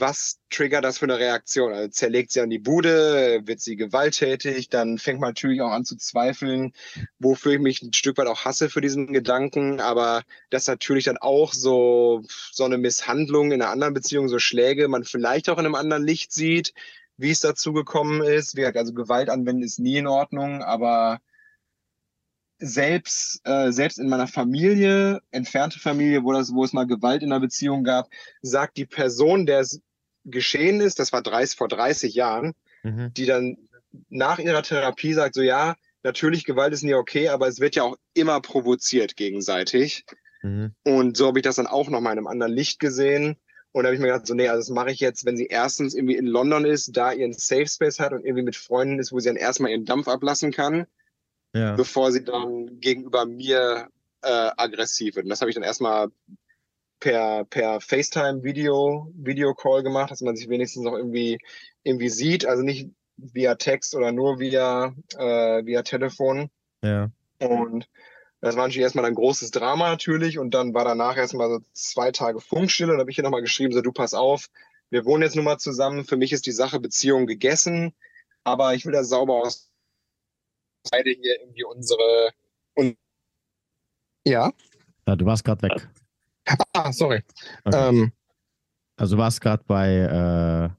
was triggert das für eine Reaktion? Also zerlegt sie an die Bude, wird sie gewalttätig, dann fängt man natürlich auch an zu zweifeln, wofür ich mich ein Stück weit auch hasse für diesen Gedanken, aber dass natürlich dann auch so, so eine Misshandlung in einer anderen Beziehung, so Schläge, man vielleicht auch in einem anderen Licht sieht, wie es dazu gekommen ist. Also Gewalt anwenden ist nie in Ordnung, aber selbst, äh, selbst in meiner Familie, entfernte Familie, wo, das, wo es mal Gewalt in einer Beziehung gab, sagt die Person, der es geschehen ist, das war 30, vor 30 Jahren, Mhm. die dann nach ihrer Therapie sagt, so ja, natürlich, Gewalt ist nie okay, aber es wird ja auch immer provoziert gegenseitig. Mhm. Und so habe ich das dann auch nochmal in einem anderen Licht gesehen. Und da habe ich mir gedacht, so, nee, also das mache ich jetzt, wenn sie erstens irgendwie in London ist, da ihren Safe Space hat und irgendwie mit Freunden ist, wo sie dann erstmal ihren Dampf ablassen kann Ja. bevor sie dann gegenüber mir äh, aggressiv wird. Und das habe ich dann erstmal per, per FaceTime Video, Video Call gemacht, dass man sich wenigstens noch irgendwie, irgendwie sieht. Also nicht via Text oder nur via, äh, via Telefon. ja. Und das war natürlich erstmal ein großes Drama natürlich. Und dann war danach erstmal so zwei Tage Funkstille. Und habe ich ihr nochmal geschrieben, so du pass auf, wir wohnen jetzt nun mal zusammen. Für mich ist die Sache Beziehung gegessen. Aber ich will das sauber aus beide hier irgendwie unsere und ja. ja. Du warst gerade weg. Ah, sorry. Okay. Ähm, Also du warst gerade bei,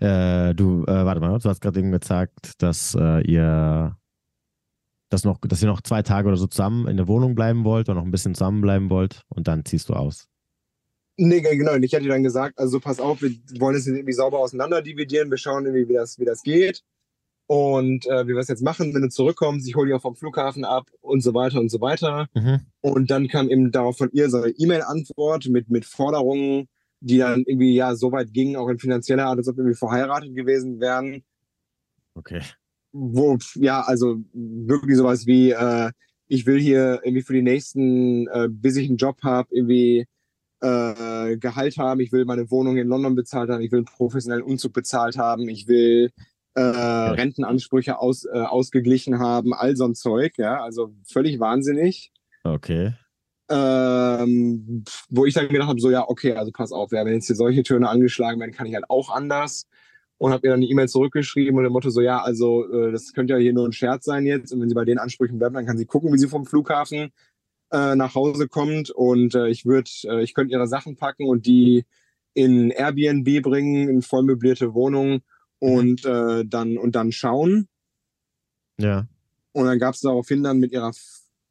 äh, äh, du, äh, warte mal, du hast gerade eben gesagt, dass äh, ihr, dass noch, dass ihr noch zwei Tage oder so zusammen in der Wohnung bleiben wollt oder noch ein bisschen zusammenbleiben wollt und dann ziehst du aus. nee, genau. Und ich hatte dann gesagt, also pass auf, wir wollen es irgendwie sauber auseinander dividieren. Wir schauen irgendwie, wie das, wie das geht. Und äh, wie wir es jetzt machen, wenn du zurückkommst, ich hole dich auch vom Flughafen ab und so weiter und so weiter. Mhm. Und dann kam eben darauf von ihr so eine E-Mail-Antwort mit, mit Forderungen, die dann irgendwie ja so weit gingen, auch in finanzieller Art, als ob wir irgendwie verheiratet gewesen wären. Okay. Wo, ja, also wirklich sowas wie, äh, ich will hier irgendwie für die nächsten, äh, bis ich einen Job habe, irgendwie äh, Gehalt haben, ich will meine Wohnung in London bezahlt haben, ich will einen professionellen Umzug bezahlt haben, ich will äh, Rentenansprüche aus, äh, ausgeglichen haben, all so ein Zeug, ja, also völlig wahnsinnig. Okay. Ähm, wo ich dann gedacht habe, so ja, okay, also pass auf, ja, wenn jetzt hier solche Töne angeschlagen werden, kann ich halt auch anders. Und habe mir dann eine E-Mail zurückgeschrieben und dem Motto so, ja, also äh, das könnte ja hier nur ein Scherz sein jetzt. Und wenn sie bei den Ansprüchen bleibt, dann kann sie gucken, wie sie vom Flughafen äh, nach Hause kommt. Und äh, ich würde, äh, ich könnte ihre Sachen packen und die in Airbnb bringen, in vollmöblierte Wohnungen. Und äh, dann und dann schauen. Ja. Und dann gab es daraufhin dann mit ihrer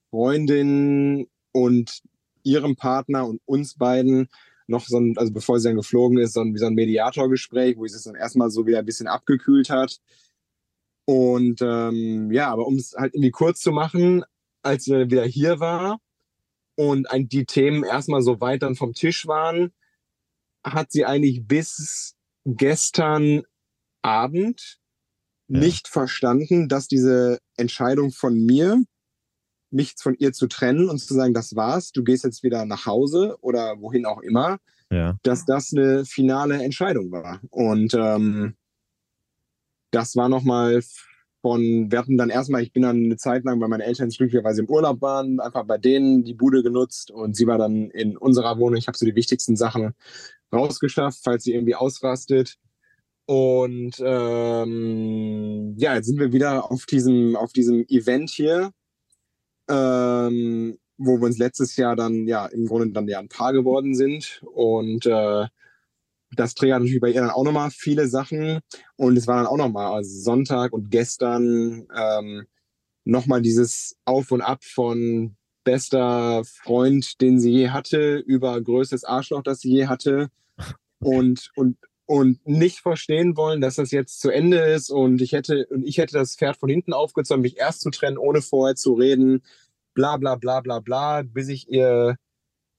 Freundin und ihrem Partner und uns beiden noch so ein, also bevor sie dann geflogen ist, so ein, wie so ein Mediatorgespräch, wo sie es dann erstmal so wieder ein bisschen abgekühlt hat. Und ähm, ja, aber um es halt irgendwie kurz zu machen, als sie wieder hier war und die Themen erstmal so weit dann vom Tisch waren, hat sie eigentlich bis gestern Abend ja. nicht verstanden, dass diese Entscheidung von mir, mich von ihr zu trennen und zu sagen, das war's, du gehst jetzt wieder nach Hause oder wohin auch immer, ja. dass das eine finale Entscheidung war. Und ähm, das war nochmal von, wir hatten dann erstmal, ich bin dann eine Zeit lang, weil meine Eltern glücklicherweise im Urlaub waren, einfach bei denen die Bude genutzt und sie war dann in unserer Wohnung. Ich habe so die wichtigsten Sachen rausgeschafft, falls sie irgendwie ausrastet. Und ähm, ja, jetzt sind wir wieder auf diesem, auf diesem Event hier, ähm, wo wir uns letztes Jahr dann ja im Grunde dann ja ein Paar geworden sind. Und äh, das triggert natürlich bei ihr dann auch nochmal viele Sachen. Und es war dann auch nochmal also Sonntag und gestern ähm, nochmal dieses Auf und Ab von bester Freund, den sie je hatte, über größtes Arschloch, das sie je hatte. Und, und und nicht verstehen wollen, dass das jetzt zu Ende ist und ich hätte und ich hätte das Pferd von hinten aufgezogen, mich erst zu trennen, ohne vorher zu reden, bla bla bla bla bla, bis ich ihr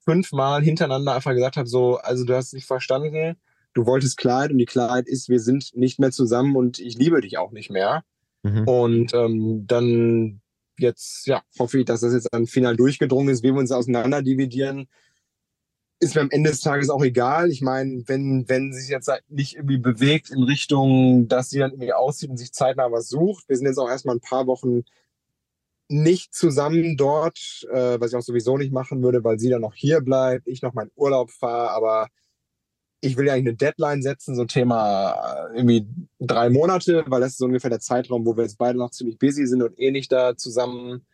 fünfmal hintereinander einfach gesagt habe, so, also du hast nicht verstanden, du wolltest Klarheit und die Klarheit ist, wir sind nicht mehr zusammen und ich liebe dich auch nicht mehr. Mhm. Und ähm, dann jetzt, ja, hoffe ich, dass das jetzt dann final durchgedrungen ist, wie wir uns auseinander dividieren ist mir am Ende des Tages auch egal. Ich meine, wenn, wenn sich jetzt halt nicht irgendwie bewegt in Richtung, dass sie dann irgendwie aussieht und sich zeitnah was sucht. Wir sind jetzt auch erstmal ein paar Wochen nicht zusammen dort, äh, was ich auch sowieso nicht machen würde, weil sie dann noch hier bleibt, ich noch meinen Urlaub fahre, aber ich will ja eigentlich eine Deadline setzen, so ein Thema äh, irgendwie drei Monate, weil das ist so ungefähr der Zeitraum, wo wir jetzt beide noch ziemlich busy sind und eh nicht da zusammen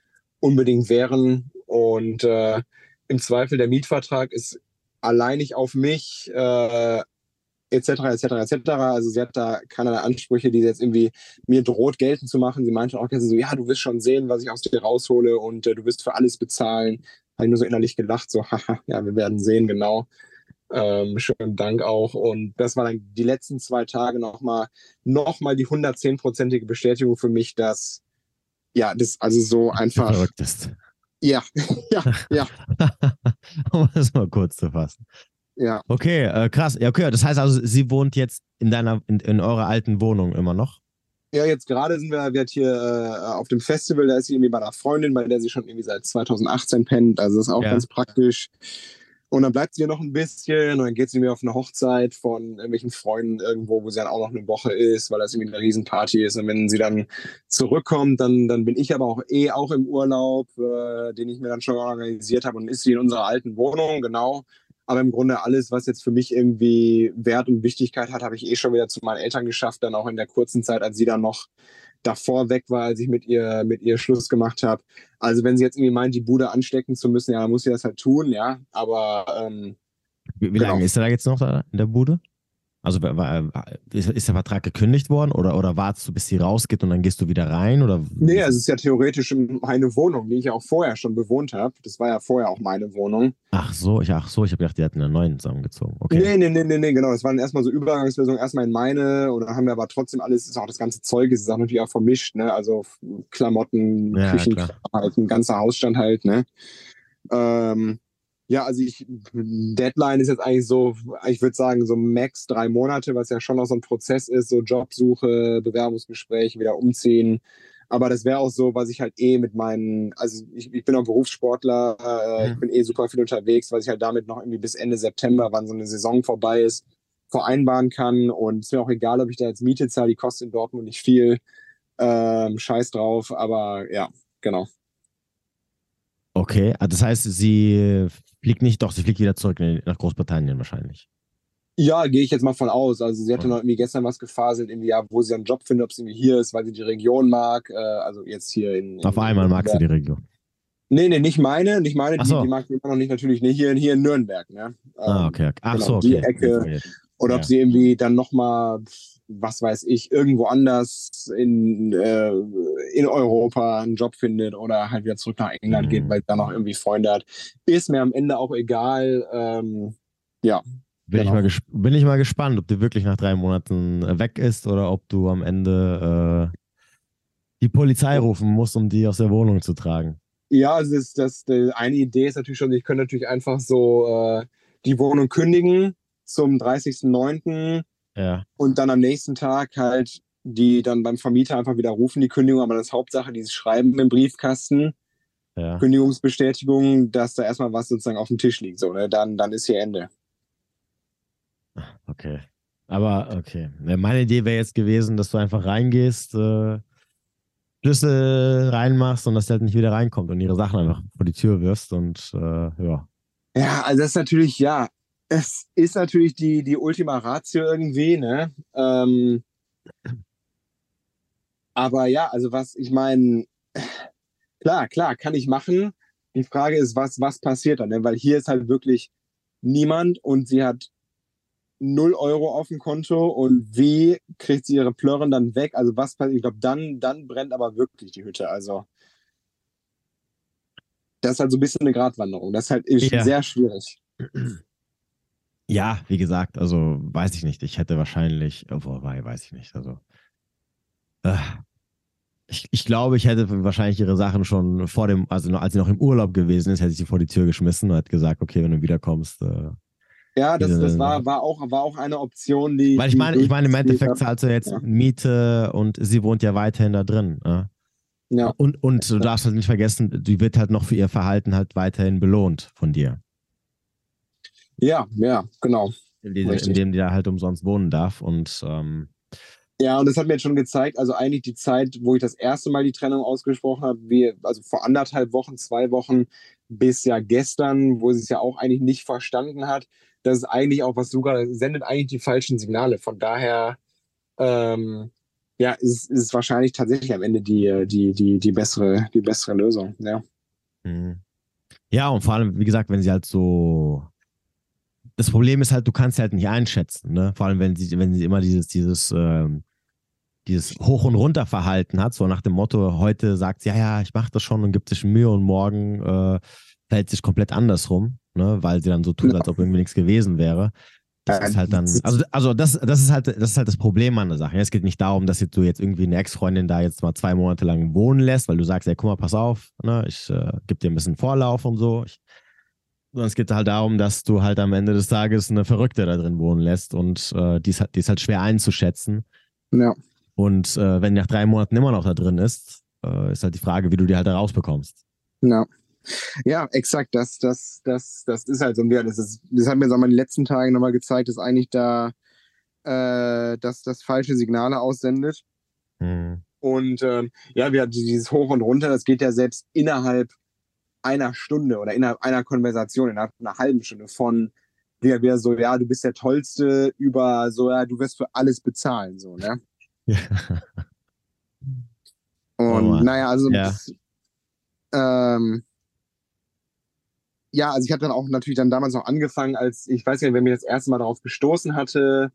unbedingt wären. Und äh, im Zweifel der Mietvertrag ist alleinig auf mich, äh, etc., etc., etc. Also sie hat da keinerlei Ansprüche, die sie jetzt irgendwie mir droht, geltend zu machen. Sie meinte auch so, ja, du wirst schon sehen, was ich aus dir raushole und äh, du wirst für alles bezahlen. Habe ich nur so innerlich gelacht, so, haha, ja, wir werden sehen, genau. Ähm, schönen Dank auch. Und das war dann die letzten zwei Tage nochmal noch mal die 110-prozentige Bestätigung für mich, dass ja, das also so einfach. Verrückt ist. Ja, ja, ja. um es mal kurz zu fassen. Ja. Okay, äh, krass. Ja, okay, das heißt also, sie wohnt jetzt in deiner, in, in eurer alten Wohnung immer noch? Ja, jetzt gerade sind wir, wir hier äh, auf dem Festival, da ist sie irgendwie bei einer Freundin, bei der sie schon irgendwie seit 2018 pennt. Also das ist auch ja. ganz praktisch. Und dann bleibt sie hier noch ein bisschen und dann geht sie mir auf eine Hochzeit von irgendwelchen Freunden irgendwo, wo sie dann auch noch eine Woche ist, weil das irgendwie eine Riesenparty ist. Und wenn sie dann zurückkommt, dann, dann bin ich aber auch eh auch im Urlaub, äh, den ich mir dann schon organisiert habe und ist sie in unserer alten Wohnung, genau. Aber im Grunde alles, was jetzt für mich irgendwie Wert und Wichtigkeit hat, habe ich eh schon wieder zu meinen Eltern geschafft, dann auch in der kurzen Zeit, als sie dann noch davor weg war, als ich mit ihr, mit ihr Schluss gemacht habe. Also wenn sie jetzt irgendwie meint, die Bude anstecken zu müssen, ja, dann muss sie das halt tun, ja. Aber ähm, wie, wie genau. lange ist er da jetzt noch da in der Bude? Also ist der Vertrag gekündigt worden oder, oder wartest du, bis sie rausgeht und dann gehst du wieder rein? Oder? Nee, also es ist ja theoretisch meine Wohnung, die ich ja auch vorher schon bewohnt habe. Das war ja vorher auch meine Wohnung. Ach so, ich, ach so, ich habe gedacht, die hatten einen neuen zusammengezogen. Okay. Nee, nee, nee, nee, nee, genau. Das waren erstmal so Übergangslösungen, erstmal in meine und dann haben wir aber trotzdem alles, ist auch das ganze Zeug, ist auch natürlich auch vermischt, ne? Also Klamotten, Ja, Küchen, halt, ein ganzer Hausstand halt, ne? Ähm, ja, also ich, Deadline ist jetzt eigentlich so, ich würde sagen, so max drei Monate, was ja schon noch so ein Prozess ist, so Jobsuche, Bewerbungsgespräche, wieder umziehen. Aber das wäre auch so, was ich halt eh mit meinen, also ich, ich bin auch Berufssportler, äh, Mhm. ich bin eh super viel unterwegs, was ich halt damit noch irgendwie bis Ende September, wann so eine Saison vorbei ist, vereinbaren kann. Und es ist mir auch egal, ob ich da jetzt Miete zahle, die kostet in Dortmund nicht viel. Ähm, scheiß drauf, aber ja, genau. Okay, ah, das heißt, sie fliegt nicht, doch, sie fliegt wieder zurück nach Großbritannien wahrscheinlich. Ja, gehe ich jetzt mal von aus. Also sie hatte noch irgendwie gestern was gefaselt, irgendwie, ja, wo sie einen Job findet, ob sie irgendwie hier ist, weil sie die Region mag. Äh, also jetzt hier in. in Auf einmal mag sie die Region. Nee, nee, nicht meine, nicht meine, Ach die, so. die mag sie immer noch nicht, natürlich nicht hier, hier in Nürnberg, ne? Ah, Ähm, okay. Ach genau, so, die okay. Ecke. Oder ob Ja. sie irgendwie dann nochmal, was weiß ich, irgendwo anders in, äh, in Europa einen Job findet oder halt wieder zurück nach England Mhm. geht, weil da noch irgendwie Freunde hat. Ist mir am Ende auch egal. Ähm, ja, Bin, ich Genau. mal gesp- bin ich mal gespannt, ob die wirklich nach drei Monaten äh, weg ist oder ob du am Ende äh, die Polizei rufen musst, um die aus der Wohnung zu tragen. Ja, also das, das, die eine Idee ist natürlich schon, ich könnte natürlich einfach so äh, die Wohnung kündigen zum 30.09. Ja. und dann am nächsten Tag halt die dann beim Vermieter einfach wieder rufen, die Kündigung, aber das Hauptsache dieses Schreiben im Briefkasten, Ja. Kündigungsbestätigung, dass da erstmal was sozusagen auf dem Tisch liegt. So, ne? dann, dann ist hier Ende. Okay. Aber okay. Meine Idee wäre jetzt gewesen, dass du einfach reingehst, äh, Schlüssel reinmachst und dass der halt nicht wieder reinkommt und ihre Sachen einfach vor die Tür wirfst und äh, ja. Ja, also das ist natürlich, ja, es ist natürlich die, die Ultima Ratio irgendwie, ne? Ähm, aber ja, also was, ich meine, klar, klar, kann ich machen. Die Frage ist, was, was passiert dann? Ne? Weil hier ist halt wirklich niemand und sie hat 0 Euro auf dem Konto und wie kriegt sie ihre Plörren dann weg? Also was passiert? Ich glaube, dann, dann brennt aber wirklich die Hütte. Also das ist halt so ein bisschen eine Gratwanderung. Das ist halt Ja. sehr schwierig. Ja, wie gesagt, also weiß ich nicht. Ich hätte wahrscheinlich, oh, wobei, weiß ich nicht. Also äh, ich, ich glaube, ich hätte wahrscheinlich ihre Sachen schon vor dem, also als sie noch im Urlaub gewesen ist, hätte ich sie vor die Tür geschmissen und hätte gesagt, okay, wenn du wiederkommst. Äh, Ja, das, das war, war, auch, war auch eine Option, die. weil ich meine, ich meine, im Endeffekt zahlst du jetzt Ja. Miete und sie wohnt ja weiterhin da drin. Ja? Ja, Und, und du darfst halt nicht vergessen, die wird halt noch für ihr Verhalten halt weiterhin belohnt von dir. Ja, ja, genau. Indem, Richtig. indem die da halt umsonst wohnen darf. Und ähm, Ja, und das hat mir jetzt schon gezeigt, also eigentlich die Zeit, wo ich das erste Mal die Trennung ausgesprochen habe, wie, also vor anderthalb Wochen, zwei Wochen, bis ja gestern, wo sie es ja auch eigentlich nicht verstanden hat, das ist eigentlich auch, was du gerade sendet, eigentlich die falschen Signale. Von daher, ähm, ja, ist, ist wahrscheinlich tatsächlich am Ende die, die, die, die bessere, die bessere Lösung. Ja. Mhm. Ja, und vor allem, wie gesagt, wenn sie halt so. Das Problem ist halt, du kannst sie halt nicht einschätzen, ne? Vor allem, wenn sie, wenn sie immer dieses, dieses, ähm, dieses Hoch- und Runterverhalten hat, so nach dem Motto, heute sagt sie, ja, ja, ich mache das schon und gibt sich Mühe und morgen äh, verhält sich komplett andersrum, ne? Weil sie dann so tut, als ob irgendwie nichts gewesen wäre. Das Ja, ist halt dann, also, also das, das ist halt, das ist halt das Problem an der Sache. Es geht nicht darum, dass du jetzt irgendwie eine Ex-Freundin da jetzt mal zwei Monate lang wohnen lässt, weil du sagst, ja, guck mal, pass auf, ne, ich äh, gebe dir ein bisschen Vorlauf und so. Ich, sondern es geht halt darum, dass du halt am Ende des Tages eine Verrückte da drin wohnen lässt und äh, die, ist, halt- die ist halt schwer einzuschätzen. Ja. Und äh, wenn die nach drei Monaten immer noch da drin ist, äh, ist halt die Frage, wie du die halt da rausbekommst. Ja. Ja, exakt. Das, das, das, das ist halt so. Ja, Das, ist, das hat mir so mal die letzten Tage nochmal gezeigt, dass eigentlich da äh, dass das falsche Signale aussendet. Hm. Und ähm, ja, wir dieses Hoch und Runter, das geht ja selbst innerhalb einer Stunde oder innerhalb einer Konversation, innerhalb einer halben Stunde von wir, wir so, ja, du bist der Tollste, über so, ja, du wirst für alles bezahlen, so, ne? Ja. Und Mann. naja, also Ja. das, ähm, ja, also ich habe dann auch natürlich dann damals noch angefangen, als ich weiß nicht, wer mir das erste Mal darauf gestoßen hatte,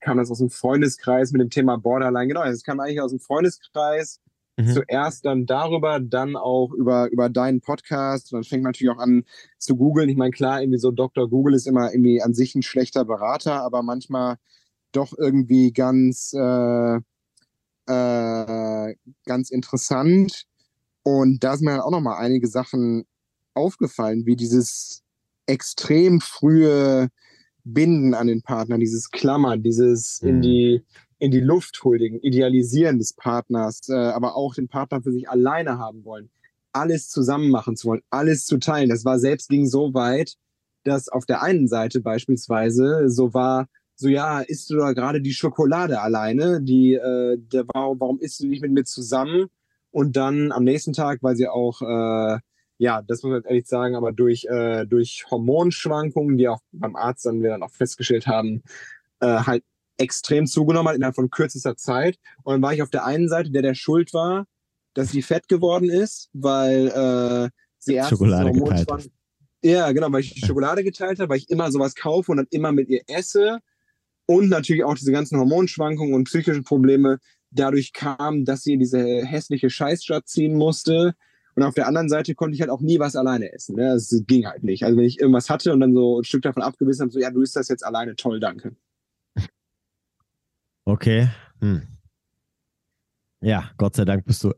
kam das aus dem Freundeskreis mit dem Thema Borderline. Genau, es kam eigentlich aus dem Freundeskreis. Mhm. Zuerst dann darüber, dann auch über, über deinen Podcast. dann fängt man natürlich auch an zu googeln. Ich meine, klar, irgendwie so Dr. Google ist immer irgendwie an sich ein schlechter Berater, aber manchmal doch irgendwie ganz, äh, äh, ganz interessant. Und da sind mir dann auch nochmal einige Sachen aufgefallen, wie dieses extrem frühe Binden an den Partner, dieses Klammern, dieses mhm. in die in die Luft huldigen, Idealisieren des Partners, äh, aber auch den Partner für sich alleine haben wollen, alles zusammen machen zu wollen, alles zu teilen. Das war selbst ging so weit, dass auf der einen Seite beispielsweise so war, so ja, isst du da gerade die Schokolade alleine? Die, äh, der, warum, warum isst du nicht mit mir zusammen? Und dann am nächsten Tag, weil sie auch äh, ja, das muss man ehrlich sagen, aber durch, äh, durch Hormonschwankungen, die auch beim Arzt dann wir dann auch festgestellt haben, äh, halt extrem zugenommen hat innerhalb von kürzester Zeit. Und dann war ich auf der einen Seite, der der schuld war, dass sie fett geworden ist, weil äh, sie erst Schokolade geteilt. Ja, genau, weil ich die Schokolade geteilt habe, weil ich immer sowas kaufe und dann immer mit ihr esse. Und natürlich auch diese ganzen Hormonschwankungen und psychischen Probleme dadurch kamen, dass sie in diese hässliche Scheißstadt ziehen musste, und auf der anderen Seite konnte ich halt auch nie was alleine essen. Ne? Das ging halt nicht. Also wenn ich irgendwas hatte und dann so ein Stück davon abgebissen habe, so, ja, du isst das jetzt alleine, toll, danke. Okay. Hm. Ja, Gott sei Dank bist du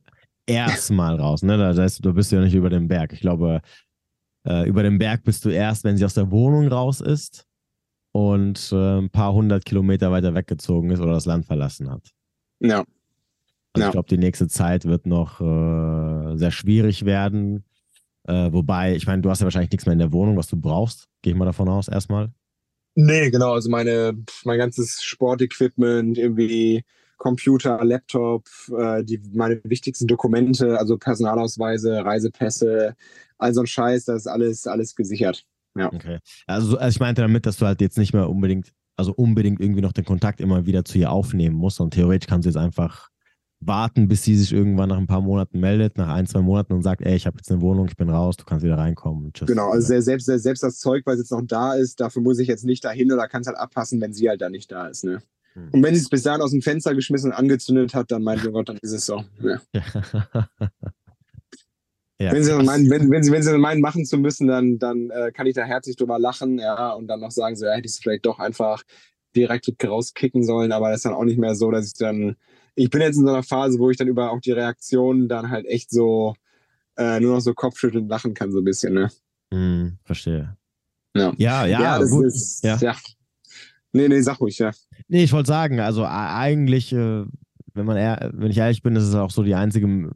erstmal raus. Ne? Das heißt, du bist ja nicht über den Berg. Ich glaube, äh, über den Berg bist du erst, wenn sie aus der Wohnung raus ist und äh, ein paar hundert Kilometer weiter weggezogen ist oder das Land verlassen hat. Ja. Also ja. ich glaube, die nächste Zeit wird noch äh, sehr schwierig werden. Äh, wobei, ich meine, du hast ja wahrscheinlich nichts mehr in der Wohnung, was du brauchst. Gehe ich mal davon aus, erstmal. Nee, genau. Also meine, mein ganzes Sportequipment, irgendwie Computer, Laptop, äh, die, meine wichtigsten Dokumente, also Personalausweise, Reisepässe, all so ein Scheiß, das ist alles, alles gesichert. Ja. Okay. Also, also ich meinte damit, dass du halt jetzt nicht mehr unbedingt, also unbedingt irgendwie noch den Kontakt immer wieder zu ihr aufnehmen musst und theoretisch kannst du jetzt einfach warten, bis sie sich irgendwann nach ein paar Monaten meldet, nach ein, zwei Monaten und sagt, ey, ich habe jetzt eine Wohnung, ich bin raus, du kannst wieder reinkommen. Tschüss. Genau, also selbst, selbst das Zeug, weil es jetzt noch da ist, dafür muss ich jetzt nicht dahin oder kann es halt abpassen, wenn sie halt da nicht da ist. Ne? Hm. Und wenn sie es bis dahin aus dem Fenster geschmissen und angezündet hat, dann meint Gott, dann ist es so. Ja. ja. Wenn, sie meinen, wenn, wenn, sie, wenn sie meinen, machen zu müssen, dann, dann äh, kann ich da herzlich drüber lachen, ja, und dann noch sagen, so, ja, hätte ich es vielleicht doch einfach direkt rauskicken sollen, aber das ist dann auch nicht mehr so, dass ich dann ich bin jetzt in so einer Phase, wo ich dann über auch die Reaktionen dann halt echt so äh, nur noch so Kopfschütteln lachen kann, so ein bisschen, ne? Mm, verstehe. Ja, ja, ja, ja gut. Ist, ja. ja. Nee, nee, sag ruhig, ja. Nee, ich wollte sagen, also eigentlich, äh, wenn man eher, wenn ich ehrlich bin, ist es auch so die einzige,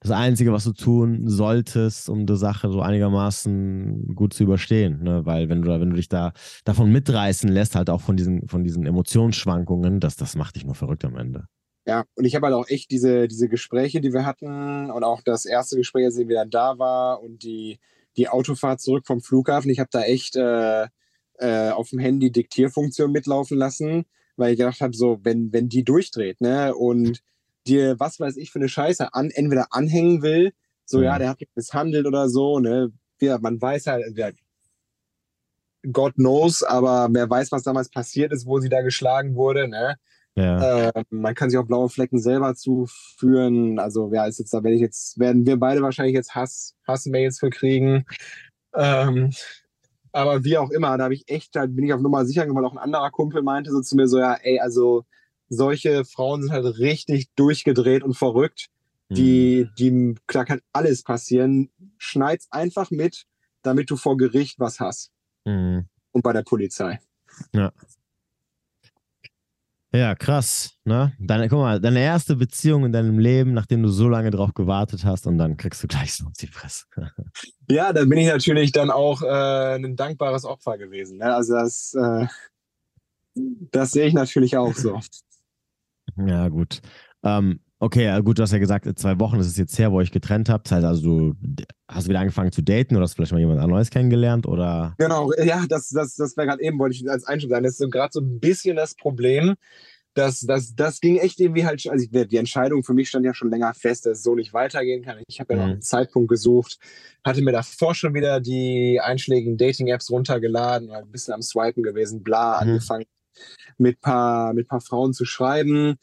das Einzige, was du tun solltest, um die Sache so einigermaßen gut zu überstehen. Ne? Weil wenn du, wenn du dich da davon mitreißen lässt, halt auch von diesen, von diesen Emotionsschwankungen, das, das macht dich nur verrückt am Ende. Ja, und ich habe halt auch echt diese, diese Gespräche, die wir hatten und auch das erste Gespräch, als ich wieder da war und die, die Autofahrt zurück vom Flughafen. Ich habe da echt äh, äh, auf dem Handy Diktierfunktion mitlaufen lassen, weil ich gedacht habe, so, wenn, wenn die durchdreht, ne, und dir, was weiß ich, für eine Scheiße an, entweder anhängen will, so, ja, der hat mich misshandelt oder so, ne, ja, man weiß halt, ja, God knows, aber wer weiß, was damals passiert ist, wo sie da geschlagen wurde, ne, ja. Äh, man kann sich auch blaue Flecken selber zuführen. Also wer ist jetzt, da werde ich jetzt, werden wir beide wahrscheinlich jetzt Hass, Hassmails für kriegen. Ähm, aber wie auch immer, da habe ich echt, da bin ich auf Nummer sicher, weil auch ein anderer Kumpel meinte so zu mir so, ja, ey, also solche Frauen sind halt richtig durchgedreht und verrückt. Die, mhm. die, da kann alles passieren. Schneid's einfach mit, damit du vor Gericht was hast. Mhm. Und bei der Polizei. Ja. Ja, krass. Ne? Deine, guck mal, deine erste Beziehung in deinem Leben, nachdem du so lange drauf gewartet hast und dann kriegst du gleich so auf die Fresse. ja, da bin ich natürlich dann auch äh, ein dankbares Opfer gewesen. Ne? Also das, äh, das sehe ich natürlich auch so. Ja, gut. Ähm, okay, gut, du hast ja gesagt, zwei Wochen ist es jetzt her, wo ich getrennt habt. Das heißt also, du hast wieder angefangen zu daten oder hast vielleicht mal jemand Neues kennengelernt? Oder? Genau, ja, das, das, das wäre gerade eben, wollte ich als Einschub sagen. Das ist so gerade so ein bisschen das Problem. Das, das, das ging echt irgendwie halt, also die Entscheidung für mich stand ja schon länger fest, dass es so nicht weitergehen kann. Ich habe ja noch mhm. einen Zeitpunkt gesucht, hatte mir davor schon wieder die einschlägigen Dating-Apps runtergeladen, ein bisschen am Swipen gewesen, bla, mhm. angefangen mit paar, mit paar Frauen zu schreiben.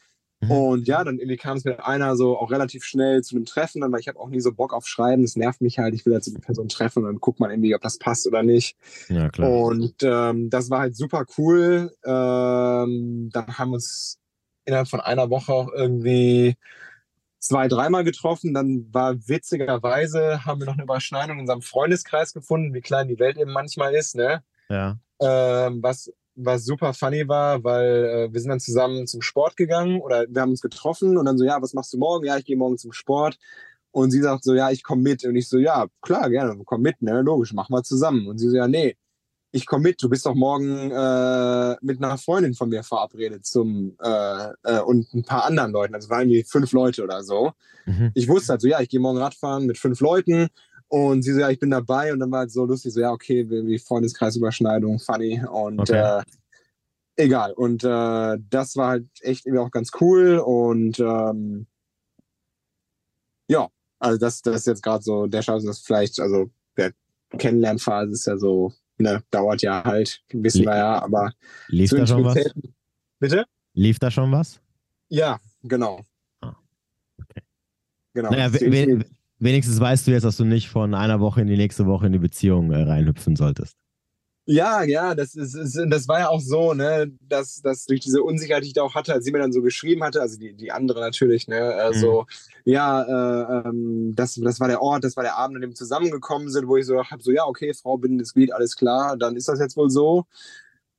Mhm. Und ja, dann irgendwie kam es mit einer so auch relativ schnell zu einem Treffen, dann, weil ich habe auch nie so Bock auf Schreiben, das nervt mich halt, ich will halt so eine Person treffen und dann guckt man irgendwie, ob das passt oder nicht. Ja, klar. Und ähm, das war halt super cool. Ähm, dann haben wir uns innerhalb von einer Woche auch irgendwie zwei, dreimal getroffen. Dann war witzigerweise, haben wir noch eine Überschneidung in unserem Freundeskreis gefunden, wie klein die Welt eben manchmal ist, ne? Ja. Ähm, was was super funny war, weil äh, wir sind dann zusammen zum Sport gegangen oder wir haben uns getroffen und dann so, ja, was machst du morgen? Ja, ich gehe morgen zum Sport. Und sie sagt so, ja, ich komme mit. Und ich so, ja, klar, gerne, komm mit, ne, logisch, machen wir zusammen. Und sie so, ja, nee, ich komme mit, du bist doch morgen äh, mit einer Freundin von mir verabredet zum äh, äh, und ein paar anderen Leuten. Also waren irgendwie fünf Leute oder so. Mhm. Ich wusste halt so, ja, ich gehe morgen Radfahren mit fünf Leuten und sie so, ja, ich bin dabei. Und dann war es so lustig, so, ja, okay, wie Freundeskreisüberschneidung, funny. Und okay. äh, egal. Und äh, das war halt echt irgendwie auch ganz cool. Und ähm, ja, also das, das ist jetzt gerade so der Chance, dass vielleicht, also der Kennenlernphase ist ja so, ne, dauert ja halt, wissen wir ja, aber. Lief da schon was? Bitte? Lief da schon was? Ja, genau. Ah, okay. Genau. Naja, wenigstens weißt du jetzt, dass du nicht von einer Woche in die nächste Woche in die Beziehung äh, reinhüpfen solltest. Ja, ja, das ist, ist, das war ja auch so, ne, dass, dass durch diese Unsicherheit, die ich da auch hatte, als sie mir dann so geschrieben hatte, also die, die andere natürlich, ne, also mhm. ja, äh, ähm, das, das war der Ort, das war der Abend, an dem wir zusammengekommen sind, wo ich so habe, so ja, okay, Frau bindendes Glied, alles klar, dann ist das jetzt wohl so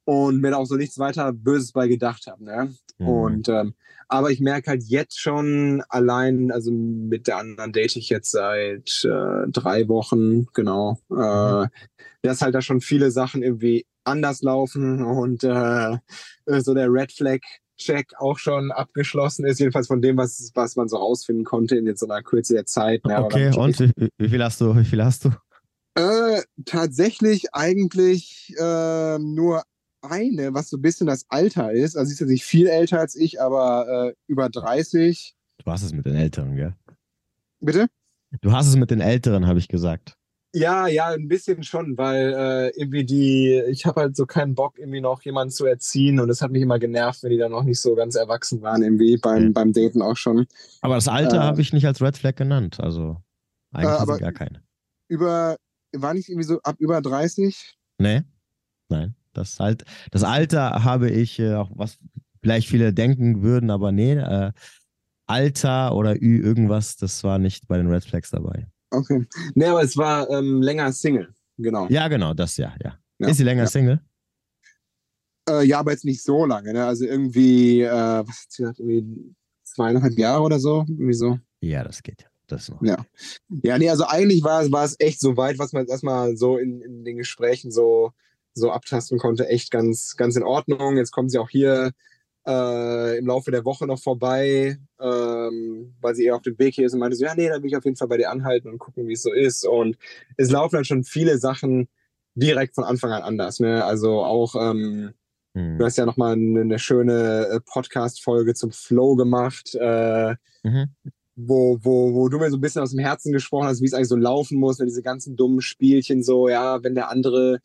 und mir da auch so nichts weiter Böses bei gedacht habe, ne, mhm. und ähm, aber ich merke halt jetzt schon allein, also mit der anderen date ich jetzt seit äh, drei Wochen, genau, äh, dass halt da schon viele Sachen irgendwie anders laufen und äh, so der Red Flag Check auch schon abgeschlossen ist, jedenfalls von dem, was, was man so rausfinden konnte in jetzt so einer Kürze der Zeit. Ne? Okay, und wie, wie, viel hast du? Wie viel hast du? Äh, tatsächlich eigentlich äh, nur eine, was so ein bisschen das Alter ist. Also sie ist ja nicht viel älter als ich, aber äh, über 30. Du hast es mit den Älteren, gell? Bitte? Du hast es mit den Älteren, habe ich gesagt. Ja, ja, ein bisschen schon, weil äh, irgendwie die, ich habe halt so keinen Bock, irgendwie noch jemanden zu erziehen und es hat mich immer genervt, wenn die dann noch nicht so ganz erwachsen waren, irgendwie beim, mhm. beim Daten auch schon. Aber das Alter äh, habe ich nicht als Red Flag genannt, also eigentlich äh, gar keine. Über, war nicht irgendwie so ab über 30? Nee, nein. Das, halt, das Alter habe ich, äh, auch was vielleicht viele denken würden, aber nee, äh, Alter oder Ü irgendwas, das war nicht bei den Red Flags dabei. Okay. Nee, aber es war ähm, länger Single, genau. Ja, genau, das ja, ja. ja ist sie länger ja. Single? Äh, ja, aber jetzt nicht so lange, ne? Also irgendwie, äh, was hat sie gesagt, irgendwie zweieinhalb Jahre oder so, irgendwie so. Ja, das geht ja. Das noch. Ja. Ja, nee, also eigentlich war, war es echt so weit, was man erstmal so in, in den Gesprächen so so abtasten konnte, echt ganz, ganz in Ordnung. Jetzt kommen sie auch hier äh, im Laufe der Woche noch vorbei, ähm, weil sie eher auf dem Weg hier ist und meinte so, ja, nee, dann will ich auf jeden Fall bei dir anhalten und gucken, wie es so ist. Und es laufen halt schon viele Sachen direkt von Anfang an anders. Ne? Also auch, ähm, hm. du hast ja nochmal eine, eine schöne äh, Podcast-Folge zum Flow gemacht. Äh, mhm wo, wo, wo du mir so ein bisschen aus dem Herzen gesprochen hast, wie es eigentlich so laufen muss, wenn diese ganzen dummen Spielchen so, ja, wenn der andere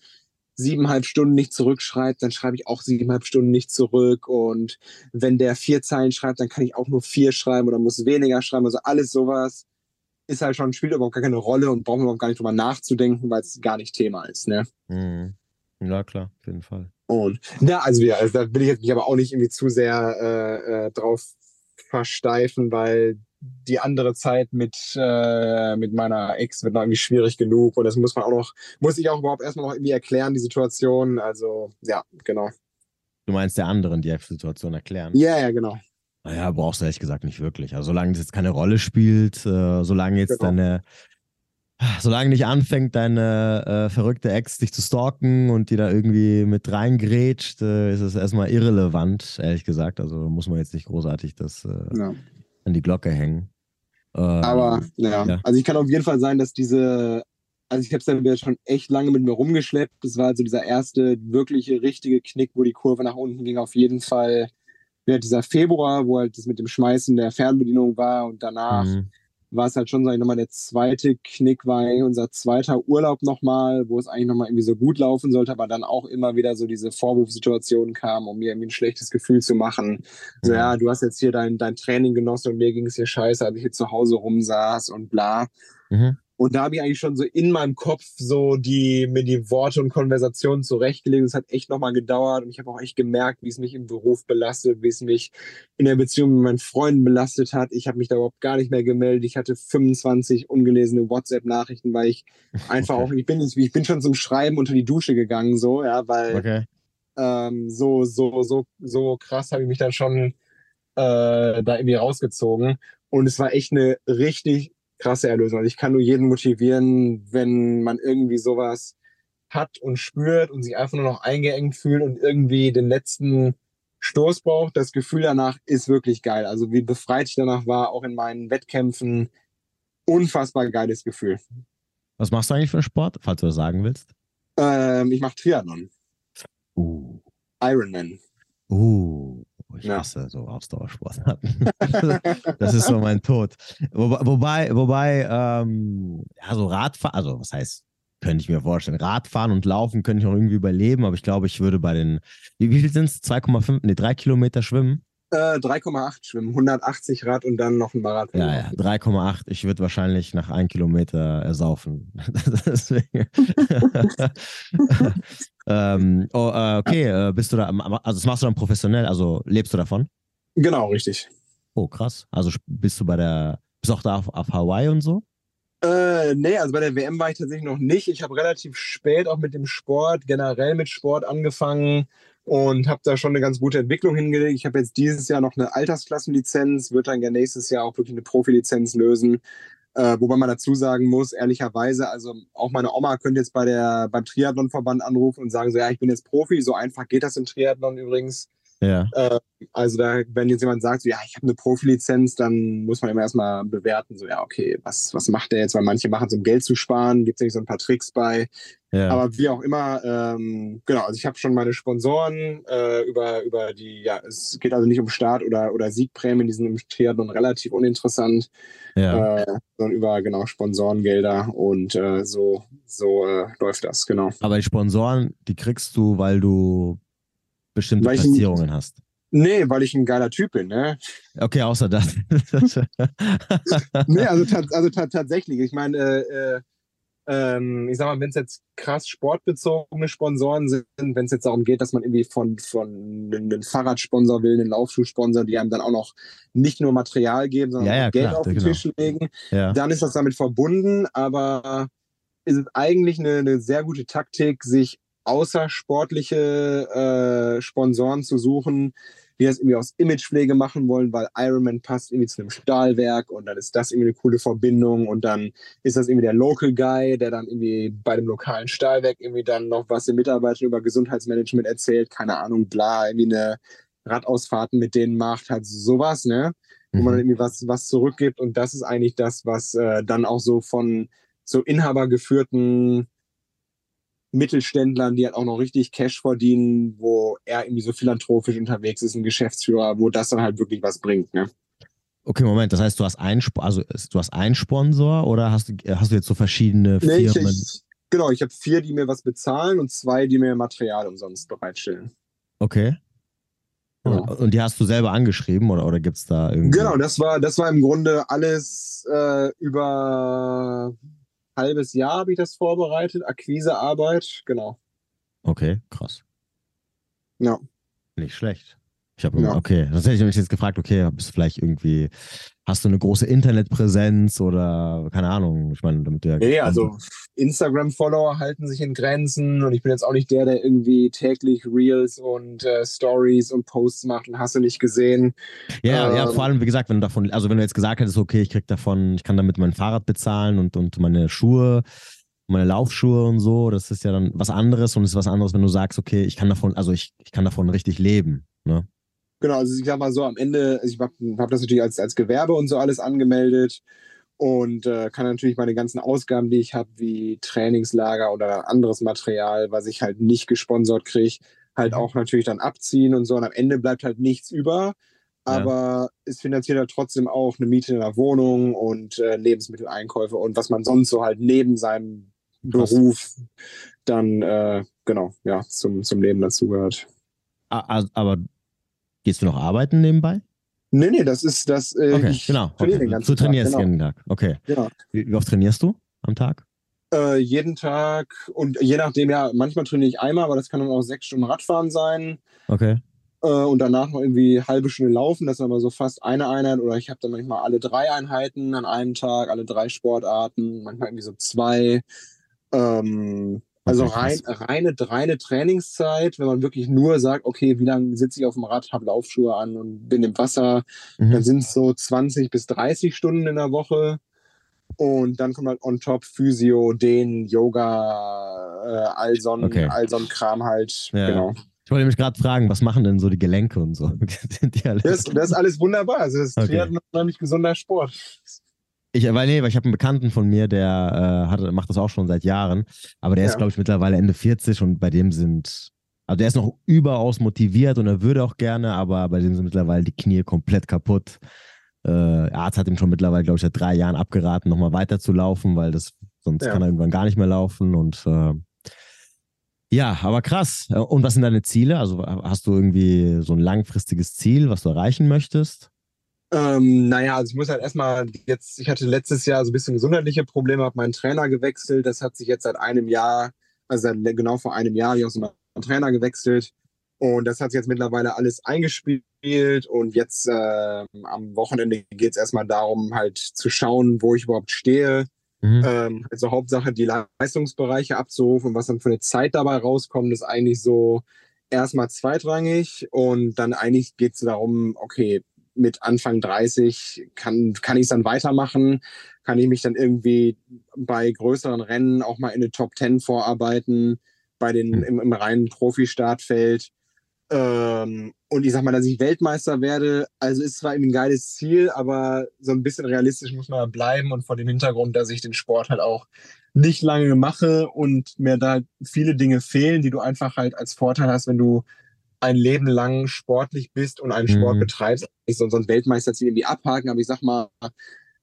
siebeneinhalb Stunden nicht zurückschreibt, dann schreibe ich auch siebeneinhalb Stunden nicht zurück. Und wenn der vier Zeilen schreibt, dann kann ich auch nur vier schreiben oder muss weniger schreiben. Also alles sowas ist halt schon, spielt überhaupt gar keine Rolle und brauchen wir überhaupt gar nicht drüber nachzudenken, weil es gar nicht Thema ist. Ne? Mhm. Ja, klar, auf jeden Fall. Und ja, also, ja, also da will ich jetzt mich aber auch nicht irgendwie zu sehr äh, äh, drauf versteifen, weil die andere Zeit mit, äh, mit meiner Ex wird noch irgendwie schwierig genug und das muss man auch noch, muss ich auch überhaupt erstmal noch irgendwie erklären, die Situation. Also, ja, genau. Du meinst der anderen die Situation erklären? Ja, ja, genau. Naja, brauchst du ehrlich gesagt nicht wirklich. Also solange das jetzt keine Rolle spielt, äh, solange jetzt genau. deine, solange nicht anfängt, deine äh, verrückte Ex dich zu stalken und die da irgendwie mit reingrätscht, äh, ist es erstmal irrelevant, ehrlich gesagt. Also muss man jetzt nicht großartig das äh, ja an die Glocke hängen. Ähm, Aber ja. ja. also ich kann auf jeden Fall sagen, dass diese, also ich habe es dann schon echt lange mit mir rumgeschleppt. Das war also dieser erste wirkliche, richtige Knick, wo die Kurve nach unten ging. Auf jeden Fall ja, dieser Februar, wo halt das mit dem Schmeißen der Fernbedienung war und danach mhm. War es halt schon, sag ich nochmal, der zweite Knick war unser zweiter Urlaub nochmal, wo es eigentlich nochmal irgendwie so gut laufen sollte, aber dann auch immer wieder so diese Vorwurfsituationen kamen, um mir irgendwie ein schlechtes Gefühl zu machen. So, ja, du hast jetzt hier dein, dein Training genossen und mir ging es hier scheiße, als ich hier zu Hause rumsaß und bla. Mhm. Und da habe ich eigentlich schon so in meinem Kopf so die, mir die Worte und Konversationen zurechtgelegt. Es hat echt nochmal gedauert und ich habe auch echt gemerkt, wie es mich im Beruf belastet, wie es mich in der Beziehung mit meinen Freunden belastet hat. Ich habe mich da überhaupt gar nicht mehr gemeldet. Ich hatte 25 ungelesene WhatsApp-Nachrichten, weil ich einfach okay. auch, ich bin, ich bin schon zum Schreiben unter die Dusche gegangen, so, ja, weil okay. ähm, so, so, so, so krass habe ich mich dann schon äh, da irgendwie rausgezogen. Und es war echt eine richtig krasse Erlösung. Also ich kann nur jeden motivieren, wenn man irgendwie sowas hat und spürt und sich einfach nur noch eingeengt fühlt und irgendwie den letzten Stoß braucht. Das Gefühl danach ist wirklich geil. Also wie befreit ich danach war, auch in meinen Wettkämpfen, unfassbar geiles Gefühl. Was machst du eigentlich für einen Sport, falls du das sagen willst? Ähm, ich mache Triathlon. Uh. Ironman. Uh. Ich ja. hasse so Ausdauersportarten. das ist so mein Tod. wobei, wobei, ähm, ja, so Radfahren, also was heißt, könnte ich mir vorstellen. Radfahren und Laufen könnte ich auch irgendwie überleben, aber ich glaube, ich würde bei den, wie, wie viel sind es? 2,5, nee, 3 Kilometer schwimmen? Äh, 3,8 schwimmen, 180 Rad und dann noch ein Marathon. Ja, ja, 3,8. Ich würde wahrscheinlich nach 1 Kilometer ersaufen. ähm, oh, äh, okay, äh, bist du da, also das machst du dann professionell, also lebst du davon? Genau, richtig. Oh, krass. Also bist du bei der, bist auch da auf, auf Hawaii und so? Äh, nee, also bei der WM war ich tatsächlich noch nicht. Ich habe relativ spät auch mit dem Sport, generell mit Sport angefangen und habe da schon eine ganz gute Entwicklung hingelegt. Ich habe jetzt dieses Jahr noch eine Altersklassenlizenz, wird dann ja nächstes Jahr auch wirklich eine Profilizenz lösen. Äh, wobei man dazu sagen muss, ehrlicherweise, also auch meine Oma könnte jetzt bei der, beim Triathlonverband anrufen und sagen so, ja, ich bin jetzt Profi, so einfach geht das im Triathlon übrigens. Ja. Äh, also da, wenn jetzt jemand sagt, so, ja, ich habe eine Profilizenz, dann muss man immer erstmal bewerten, so, ja, okay, was, was macht der jetzt? Weil manche machen es, um Geld zu sparen, gibt es nicht so ein paar Tricks bei. Ja. Aber wie auch immer, ähm, genau, also ich habe schon meine Sponsoren äh, über, über die, ja, es geht also nicht um Start- oder, oder Siegprämien, die sind im Triathlon relativ uninteressant, ja. äh, sondern über, genau, Sponsorengelder und äh, so, so äh, läuft das, genau. Aber die Sponsoren, die kriegst du, weil du bestimmte weil Platzierungen hast. Nee, weil ich ein geiler Typ bin, ne? Okay, außer das. nee, also, also tatsächlich. Ich meine, äh, äh, ähm, ich sag mal, wenn es jetzt krass sportbezogene Sponsoren sind, wenn es jetzt darum geht, dass man irgendwie von, von einem Fahrradsponsor will, einen Laufschuhsponsor, die einem dann auch noch nicht nur Material geben, sondern ja, ja, Geld klar, auf den genau. Tisch legen, ja. dann ist das damit verbunden. Aber ist es eigentlich eine, eine sehr gute Taktik, sich außersportliche äh, Sponsoren zu suchen, die das irgendwie aus Imagepflege machen wollen, weil Ironman passt irgendwie zu einem Stahlwerk und dann ist das irgendwie eine coole Verbindung und dann ist das irgendwie der Local Guy, der dann irgendwie bei dem lokalen Stahlwerk irgendwie dann noch was den Mitarbeitern über Gesundheitsmanagement erzählt, keine Ahnung, bla, irgendwie eine Radausfahrten mit denen macht, halt sowas, ne? Wo man dann mhm. irgendwie was, was zurückgibt und das ist eigentlich das, was äh, dann auch so von so inhabergeführten Mittelständlern, die halt auch noch richtig Cash verdienen, wo er irgendwie so philanthropisch unterwegs ist, ein Geschäftsführer, wo das dann halt wirklich was bringt. Ne? Okay, Moment, das heißt, du hast einen, also du hast einen Sponsor oder hast du, hast du jetzt so verschiedene Firmen? Nee, ich, ich, genau, ich habe vier, die mir was bezahlen und zwei, die mir Material umsonst bereitstellen. Okay. Genau. Und die hast du selber angeschrieben oder, oder gibt es da irgendwie? Genau, das war, das war im Grunde alles äh, über halbes Jahr habe ich das vorbereitet, Akquisearbeit, genau. Okay, krass. Ja. Nicht schlecht. Ich habe, ja. okay, das hätte ich mich jetzt gefragt, okay, bist du vielleicht irgendwie Hast du eine große Internetpräsenz oder keine Ahnung? Ich meine, damit der. Nee, also Instagram-Follower halten sich in Grenzen und ich bin jetzt auch nicht der, der irgendwie täglich Reels und äh, Stories und Posts macht und hast du nicht gesehen. Ja, ähm, ja, vor allem, wie gesagt, wenn du davon, also wenn du jetzt gesagt hättest, okay, ich krieg davon, ich kann damit mein Fahrrad bezahlen und, und meine Schuhe, meine Laufschuhe und so, das ist ja dann was anderes und es ist was anderes, wenn du sagst, okay, ich kann davon, also ich, ich kann davon richtig leben. Ne? Genau, also ich sag mal so, am Ende, also ich habe hab das natürlich als, als Gewerbe und so alles angemeldet und äh, kann natürlich meine ganzen Ausgaben, die ich habe, wie Trainingslager oder anderes Material, was ich halt nicht gesponsert kriege, halt mhm. auch natürlich dann abziehen und so. Und am Ende bleibt halt nichts über, aber es finanziert halt trotzdem auch eine Miete in der Wohnung und äh, Lebensmitteleinkäufe und was man sonst so halt neben seinem Beruf dann äh, genau ja zum, zum Leben dazugehört. Aber gehst du noch arbeiten nebenbei? Nee, nee, das ist das. Äh, okay, genau. Okay. Du trainierst Tag, genau. jeden Tag. Okay. Genau. Wie, wie, oft trainierst du am Tag? Äh, jeden Tag und je nachdem, ja, manchmal trainiere ich einmal, aber das kann dann auch sechs Stunden Radfahren sein. Okay. Äh, und danach noch irgendwie halbe Stunde laufen, das ist aber so fast eine Einheit. Oder ich habe dann manchmal alle drei Einheiten an einem Tag, alle drei Sportarten, manchmal irgendwie so zwei. Ähm, also rein, reine, reine Trainingszeit, wenn man wirklich nur sagt, okay, wie lange sitze ich auf dem Rad, habe Laufschuhe an und bin im Wasser, mhm. dann sind es so 20 bis 30 Stunden in der Woche. Und dann kommt halt on top Physio, den Yoga, äh, all, so ein, okay. Kram halt. Ja. Genau. Ich wollte mich gerade fragen, was machen denn so die Gelenke und so? das, das, ist alles wunderbar. Also das ist okay. Triathlon unheimlich gesunder Sport. Ich, weil, nee, weil ich habe einen Bekannten von mir, der äh, hat, macht das auch schon seit Jahren, aber der ja. ist, glaube ich, mittlerweile Ende 40 und bei dem sind, also der ist noch überaus motiviert und er würde auch gerne, aber bei dem sind mittlerweile die Knie komplett kaputt. Äh, Arzt hat ihm schon mittlerweile, glaube ich, seit drei Jahren abgeraten, nochmal weiter zu laufen, weil das sonst ja. kann er irgendwann gar nicht mehr laufen und äh, ja, aber krass. Und was sind deine Ziele? Also hast du irgendwie so ein langfristiges Ziel, was du erreichen möchtest? Ähm, naja, also ich muss halt erstmal jetzt, ich hatte letztes Jahr so ein bisschen gesundheitliche Probleme, habe meinen Trainer gewechselt. Das hat sich jetzt seit einem Jahr, also seit genau vor einem Jahr, ich habe so meinen Trainer gewechselt. Und das hat sich jetzt mittlerweile alles eingespielt. Und jetzt äh, am Wochenende geht es erstmal darum, halt zu schauen, wo ich überhaupt stehe. Mhm. Ähm, also Hauptsache die Leistungsbereiche abzurufen. Was dann für eine Zeit dabei rauskommt, ist eigentlich so erstmal zweitrangig. Und dann eigentlich geht es darum, okay, mit Anfang 30 kann, kann ich es dann weitermachen, kann ich mich dann irgendwie bei größeren Rennen auch mal in eine Top 10 vorarbeiten, bei den hm. im, im reinen Profi-Startfeld. Ähm, und ich sag mal, dass ich Weltmeister werde, also ist zwar ein geiles Ziel, aber so ein bisschen realistisch muss man bleiben und vor dem Hintergrund, dass ich den Sport halt auch nicht lange mache und mir da viele Dinge fehlen, die du einfach halt als Vorteil hast, wenn du ein Leben lang sportlich bist und einen Sport mhm. betreibst, ich so, ein Weltmeisterziel irgendwie abhaken, aber ich sag mal,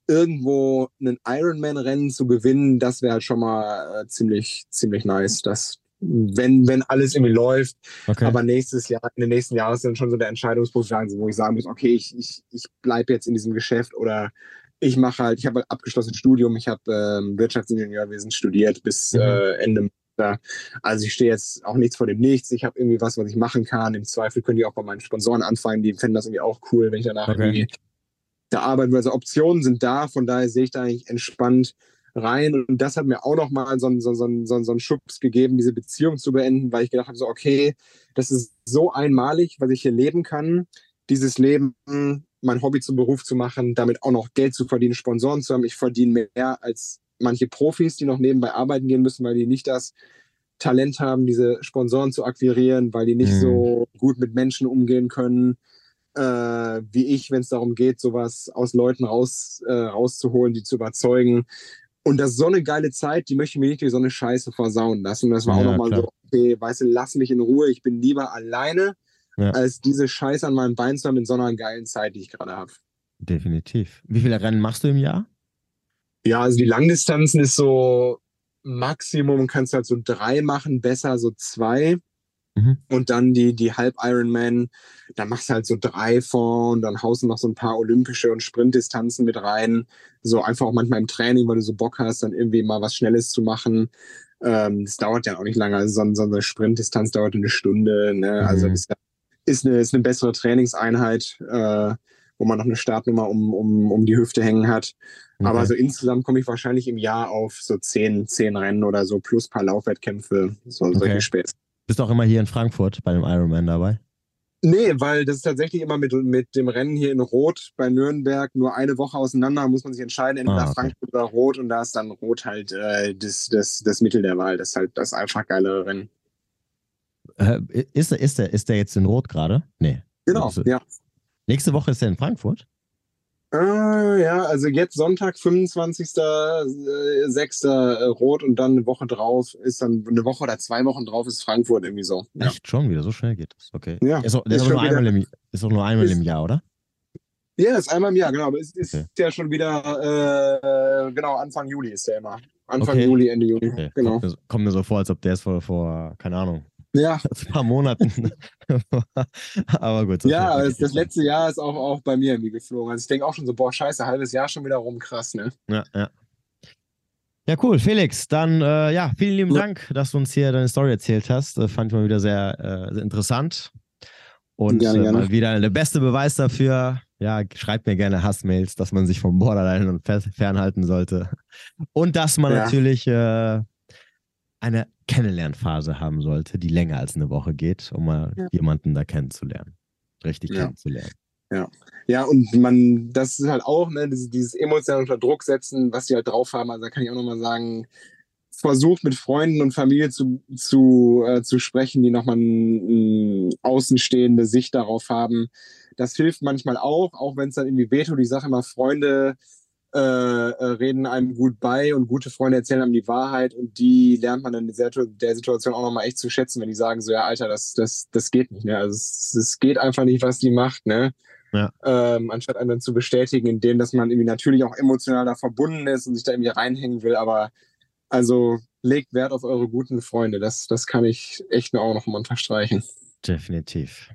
irgendwo einen Ironman-Rennen zu gewinnen, das wäre halt schon mal äh, ziemlich, ziemlich nice. Das, wenn, wenn alles irgendwie läuft. Okay. Aber nächstes Jahr, in den nächsten Jahren ist dann schon so der Entscheidungspunkt, wo ich sagen muss, okay, ich, ich, ich bleibe jetzt in diesem Geschäft oder ich mache halt, ich habe halt abgeschlossenes Studium, ich habe ähm, Wirtschaftsingenieurwesen studiert bis mhm. äh, Ende. Also ich stehe jetzt auch nichts vor dem Nichts. Ich habe irgendwie was, was ich machen kann. Im Zweifel können die auch bei meinen Sponsoren anfangen. Die finden das irgendwie auch cool, wenn ich danach okay. irgendwie da arbeite. Also Optionen sind da. Von daher sehe ich da eigentlich entspannt rein. Und das hat mir auch noch mal so, so, so, so, so einen Schubs gegeben, diese Beziehung zu beenden, weil ich gedacht habe, so okay, das ist so einmalig, was ich hier leben kann. Dieses Leben, mein Hobby zum Beruf zu machen, damit auch noch Geld zu verdienen, Sponsoren zu haben. Ich verdiene mehr als manche Profis, die noch nebenbei arbeiten gehen müssen, weil die nicht das Talent haben, diese Sponsoren zu akquirieren, weil die nicht mhm. so gut mit Menschen umgehen können, äh, wie ich, wenn es darum geht, sowas aus Leuten raus, äh, rauszuholen, die zu überzeugen. Und das ist so eine geile Zeit, die möchte ich mir nicht durch so eine Scheiße versauen lassen. Und das war ja, auch nochmal so, okay, weißt du, lass mich in Ruhe, ich bin lieber alleine, ja. als diese Scheiße an meinem Bein zu haben in so einer geilen Zeit, die ich gerade habe. Definitiv. Wie viele Rennen machst du im Jahr? Ja, also die Langdistanzen ist so Maximum, kannst du halt so drei machen, besser so zwei. Mhm. Und dann die, die Halb-Ironman, da machst du halt so drei vor und dann haust du noch so ein paar olympische und Sprintdistanzen mit rein. So einfach auch manchmal im Training, weil du so Bock hast, dann irgendwie mal was Schnelles zu machen. Ähm, das dauert ja auch nicht lange. Also so, so eine Sprintdistanz dauert eine Stunde. Ne? Also mhm. Das ist eine, ist eine bessere Trainingseinheit. Äh, wo man noch eine Startnummer um, um, um die Hüfte hängen hat. Okay. Aber so insgesamt komme ich wahrscheinlich im Jahr auf so zehn, zehn Rennen oder so, plus ein paar Laufwettkämpfe, so okay. solche Späße. Bist du auch immer hier in Frankfurt bei dem Ironman dabei? Nee, weil das ist tatsächlich immer mit, mit dem Rennen hier in Rot bei Nürnberg nur eine Woche auseinander, muss man sich entscheiden, entweder ah, okay. Frankfurt oder Rot und da ist dann Rot halt äh, das, das, das Mittel der Wahl. Das ist halt das einfach geilere Rennen. Äh, ist, ist, der, ist der jetzt in Rot gerade? Nee. Genau, ja. Nächste Woche ist er in Frankfurt? Äh, ja, also jetzt Sonntag, 25.06. Äh, Rot und dann eine Woche drauf ist dann eine Woche oder zwei Wochen drauf ist Frankfurt irgendwie so. Ja. Echt schon wieder, so schnell geht das. Okay. Ja, ist auch, ist auch nur, einmal im, ist auch nur einmal ist, im Jahr, oder? Ja, ist einmal im Jahr, genau. Aber es ist okay. ja schon wieder, äh, genau, Anfang Juli ist der immer. Anfang okay. Juli, Ende Juli. Okay. Genau. Kommt mir, kommt mir, so vor, als ob der ist vor, vor keine Ahnung, ja. ein paar Monaten. Aber gut. Ja, das, das, letzte Jahr ist auch, auch bei mir irgendwie geflogen. Also ich denke auch schon so, boah, scheiße, halbes Jahr schon wieder rum, krass, ne? Ja, ja. Ja, cool. Felix, dann äh, ja, vielen lieben ja. Dank, dass du uns hier deine Story erzählt hast. Das fand ich mal wieder sehr, äh, sehr interessant. Und gerne, äh, gerne. mal wieder der beste Beweis dafür. Ja, schreibt mir gerne Hassmails, dass man sich vom Borderline fernhalten sollte. Und dass man ja. natürlich äh, eine Kennenlernphase haben sollte, die länger als eine Woche geht, um mal ja. jemanden da kennenzulernen. Richtig kennenzulernen. Ja. Ja, und man, das ist halt auch, ne, dieses, dieses emotionale unter Druck setzen, was die halt drauf haben. Also da kann ich auch nochmal sagen, versucht mit Freunden und Familie zu, zu, äh, zu sprechen, die nochmal eine außenstehende Sicht darauf haben. Das hilft manchmal auch, auch wenn es dann irgendwie wehtut. Ich sage immer, Freunde äh, äh, reden einem gut bei und gute Freunde erzählen einem die Wahrheit und die lernt man in der, der Situation auch nochmal echt zu schätzen, wenn die sagen so, ja, Alter, das, das, das geht nicht. Ne? Also es, es geht einfach nicht, was die macht. Ne? Ja. Ähm, anstatt einen dann zu bestätigen, indem dass man irgendwie natürlich auch emotional da verbunden ist und sich da irgendwie reinhängen will. Aber also legt Wert auf eure guten Freunde. Das, das kann ich echt nur auch noch mal unterstreichen. Definitiv.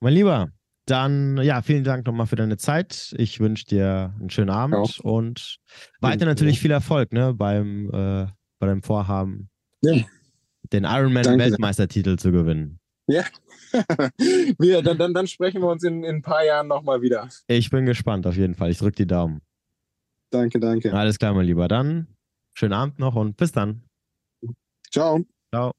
Mein Lieber, dann ja, vielen Dank nochmal für deine Zeit. Ich wünsche dir einen schönen Abend ja. und weiter natürlich viel Erfolg ne, beim, äh, bei deinem Vorhaben, ja. den Ironman-Weltmeistertitel zu gewinnen. Ja, wir, dann, dann, dann sprechen wir uns in, in ein paar Jahren nochmal wieder. Ich bin gespannt auf jeden Fall. Ich drücke die Daumen. Danke, danke. Alles klar, mein Lieber. Dann schönen Abend noch und bis dann. Ciao. Ciao.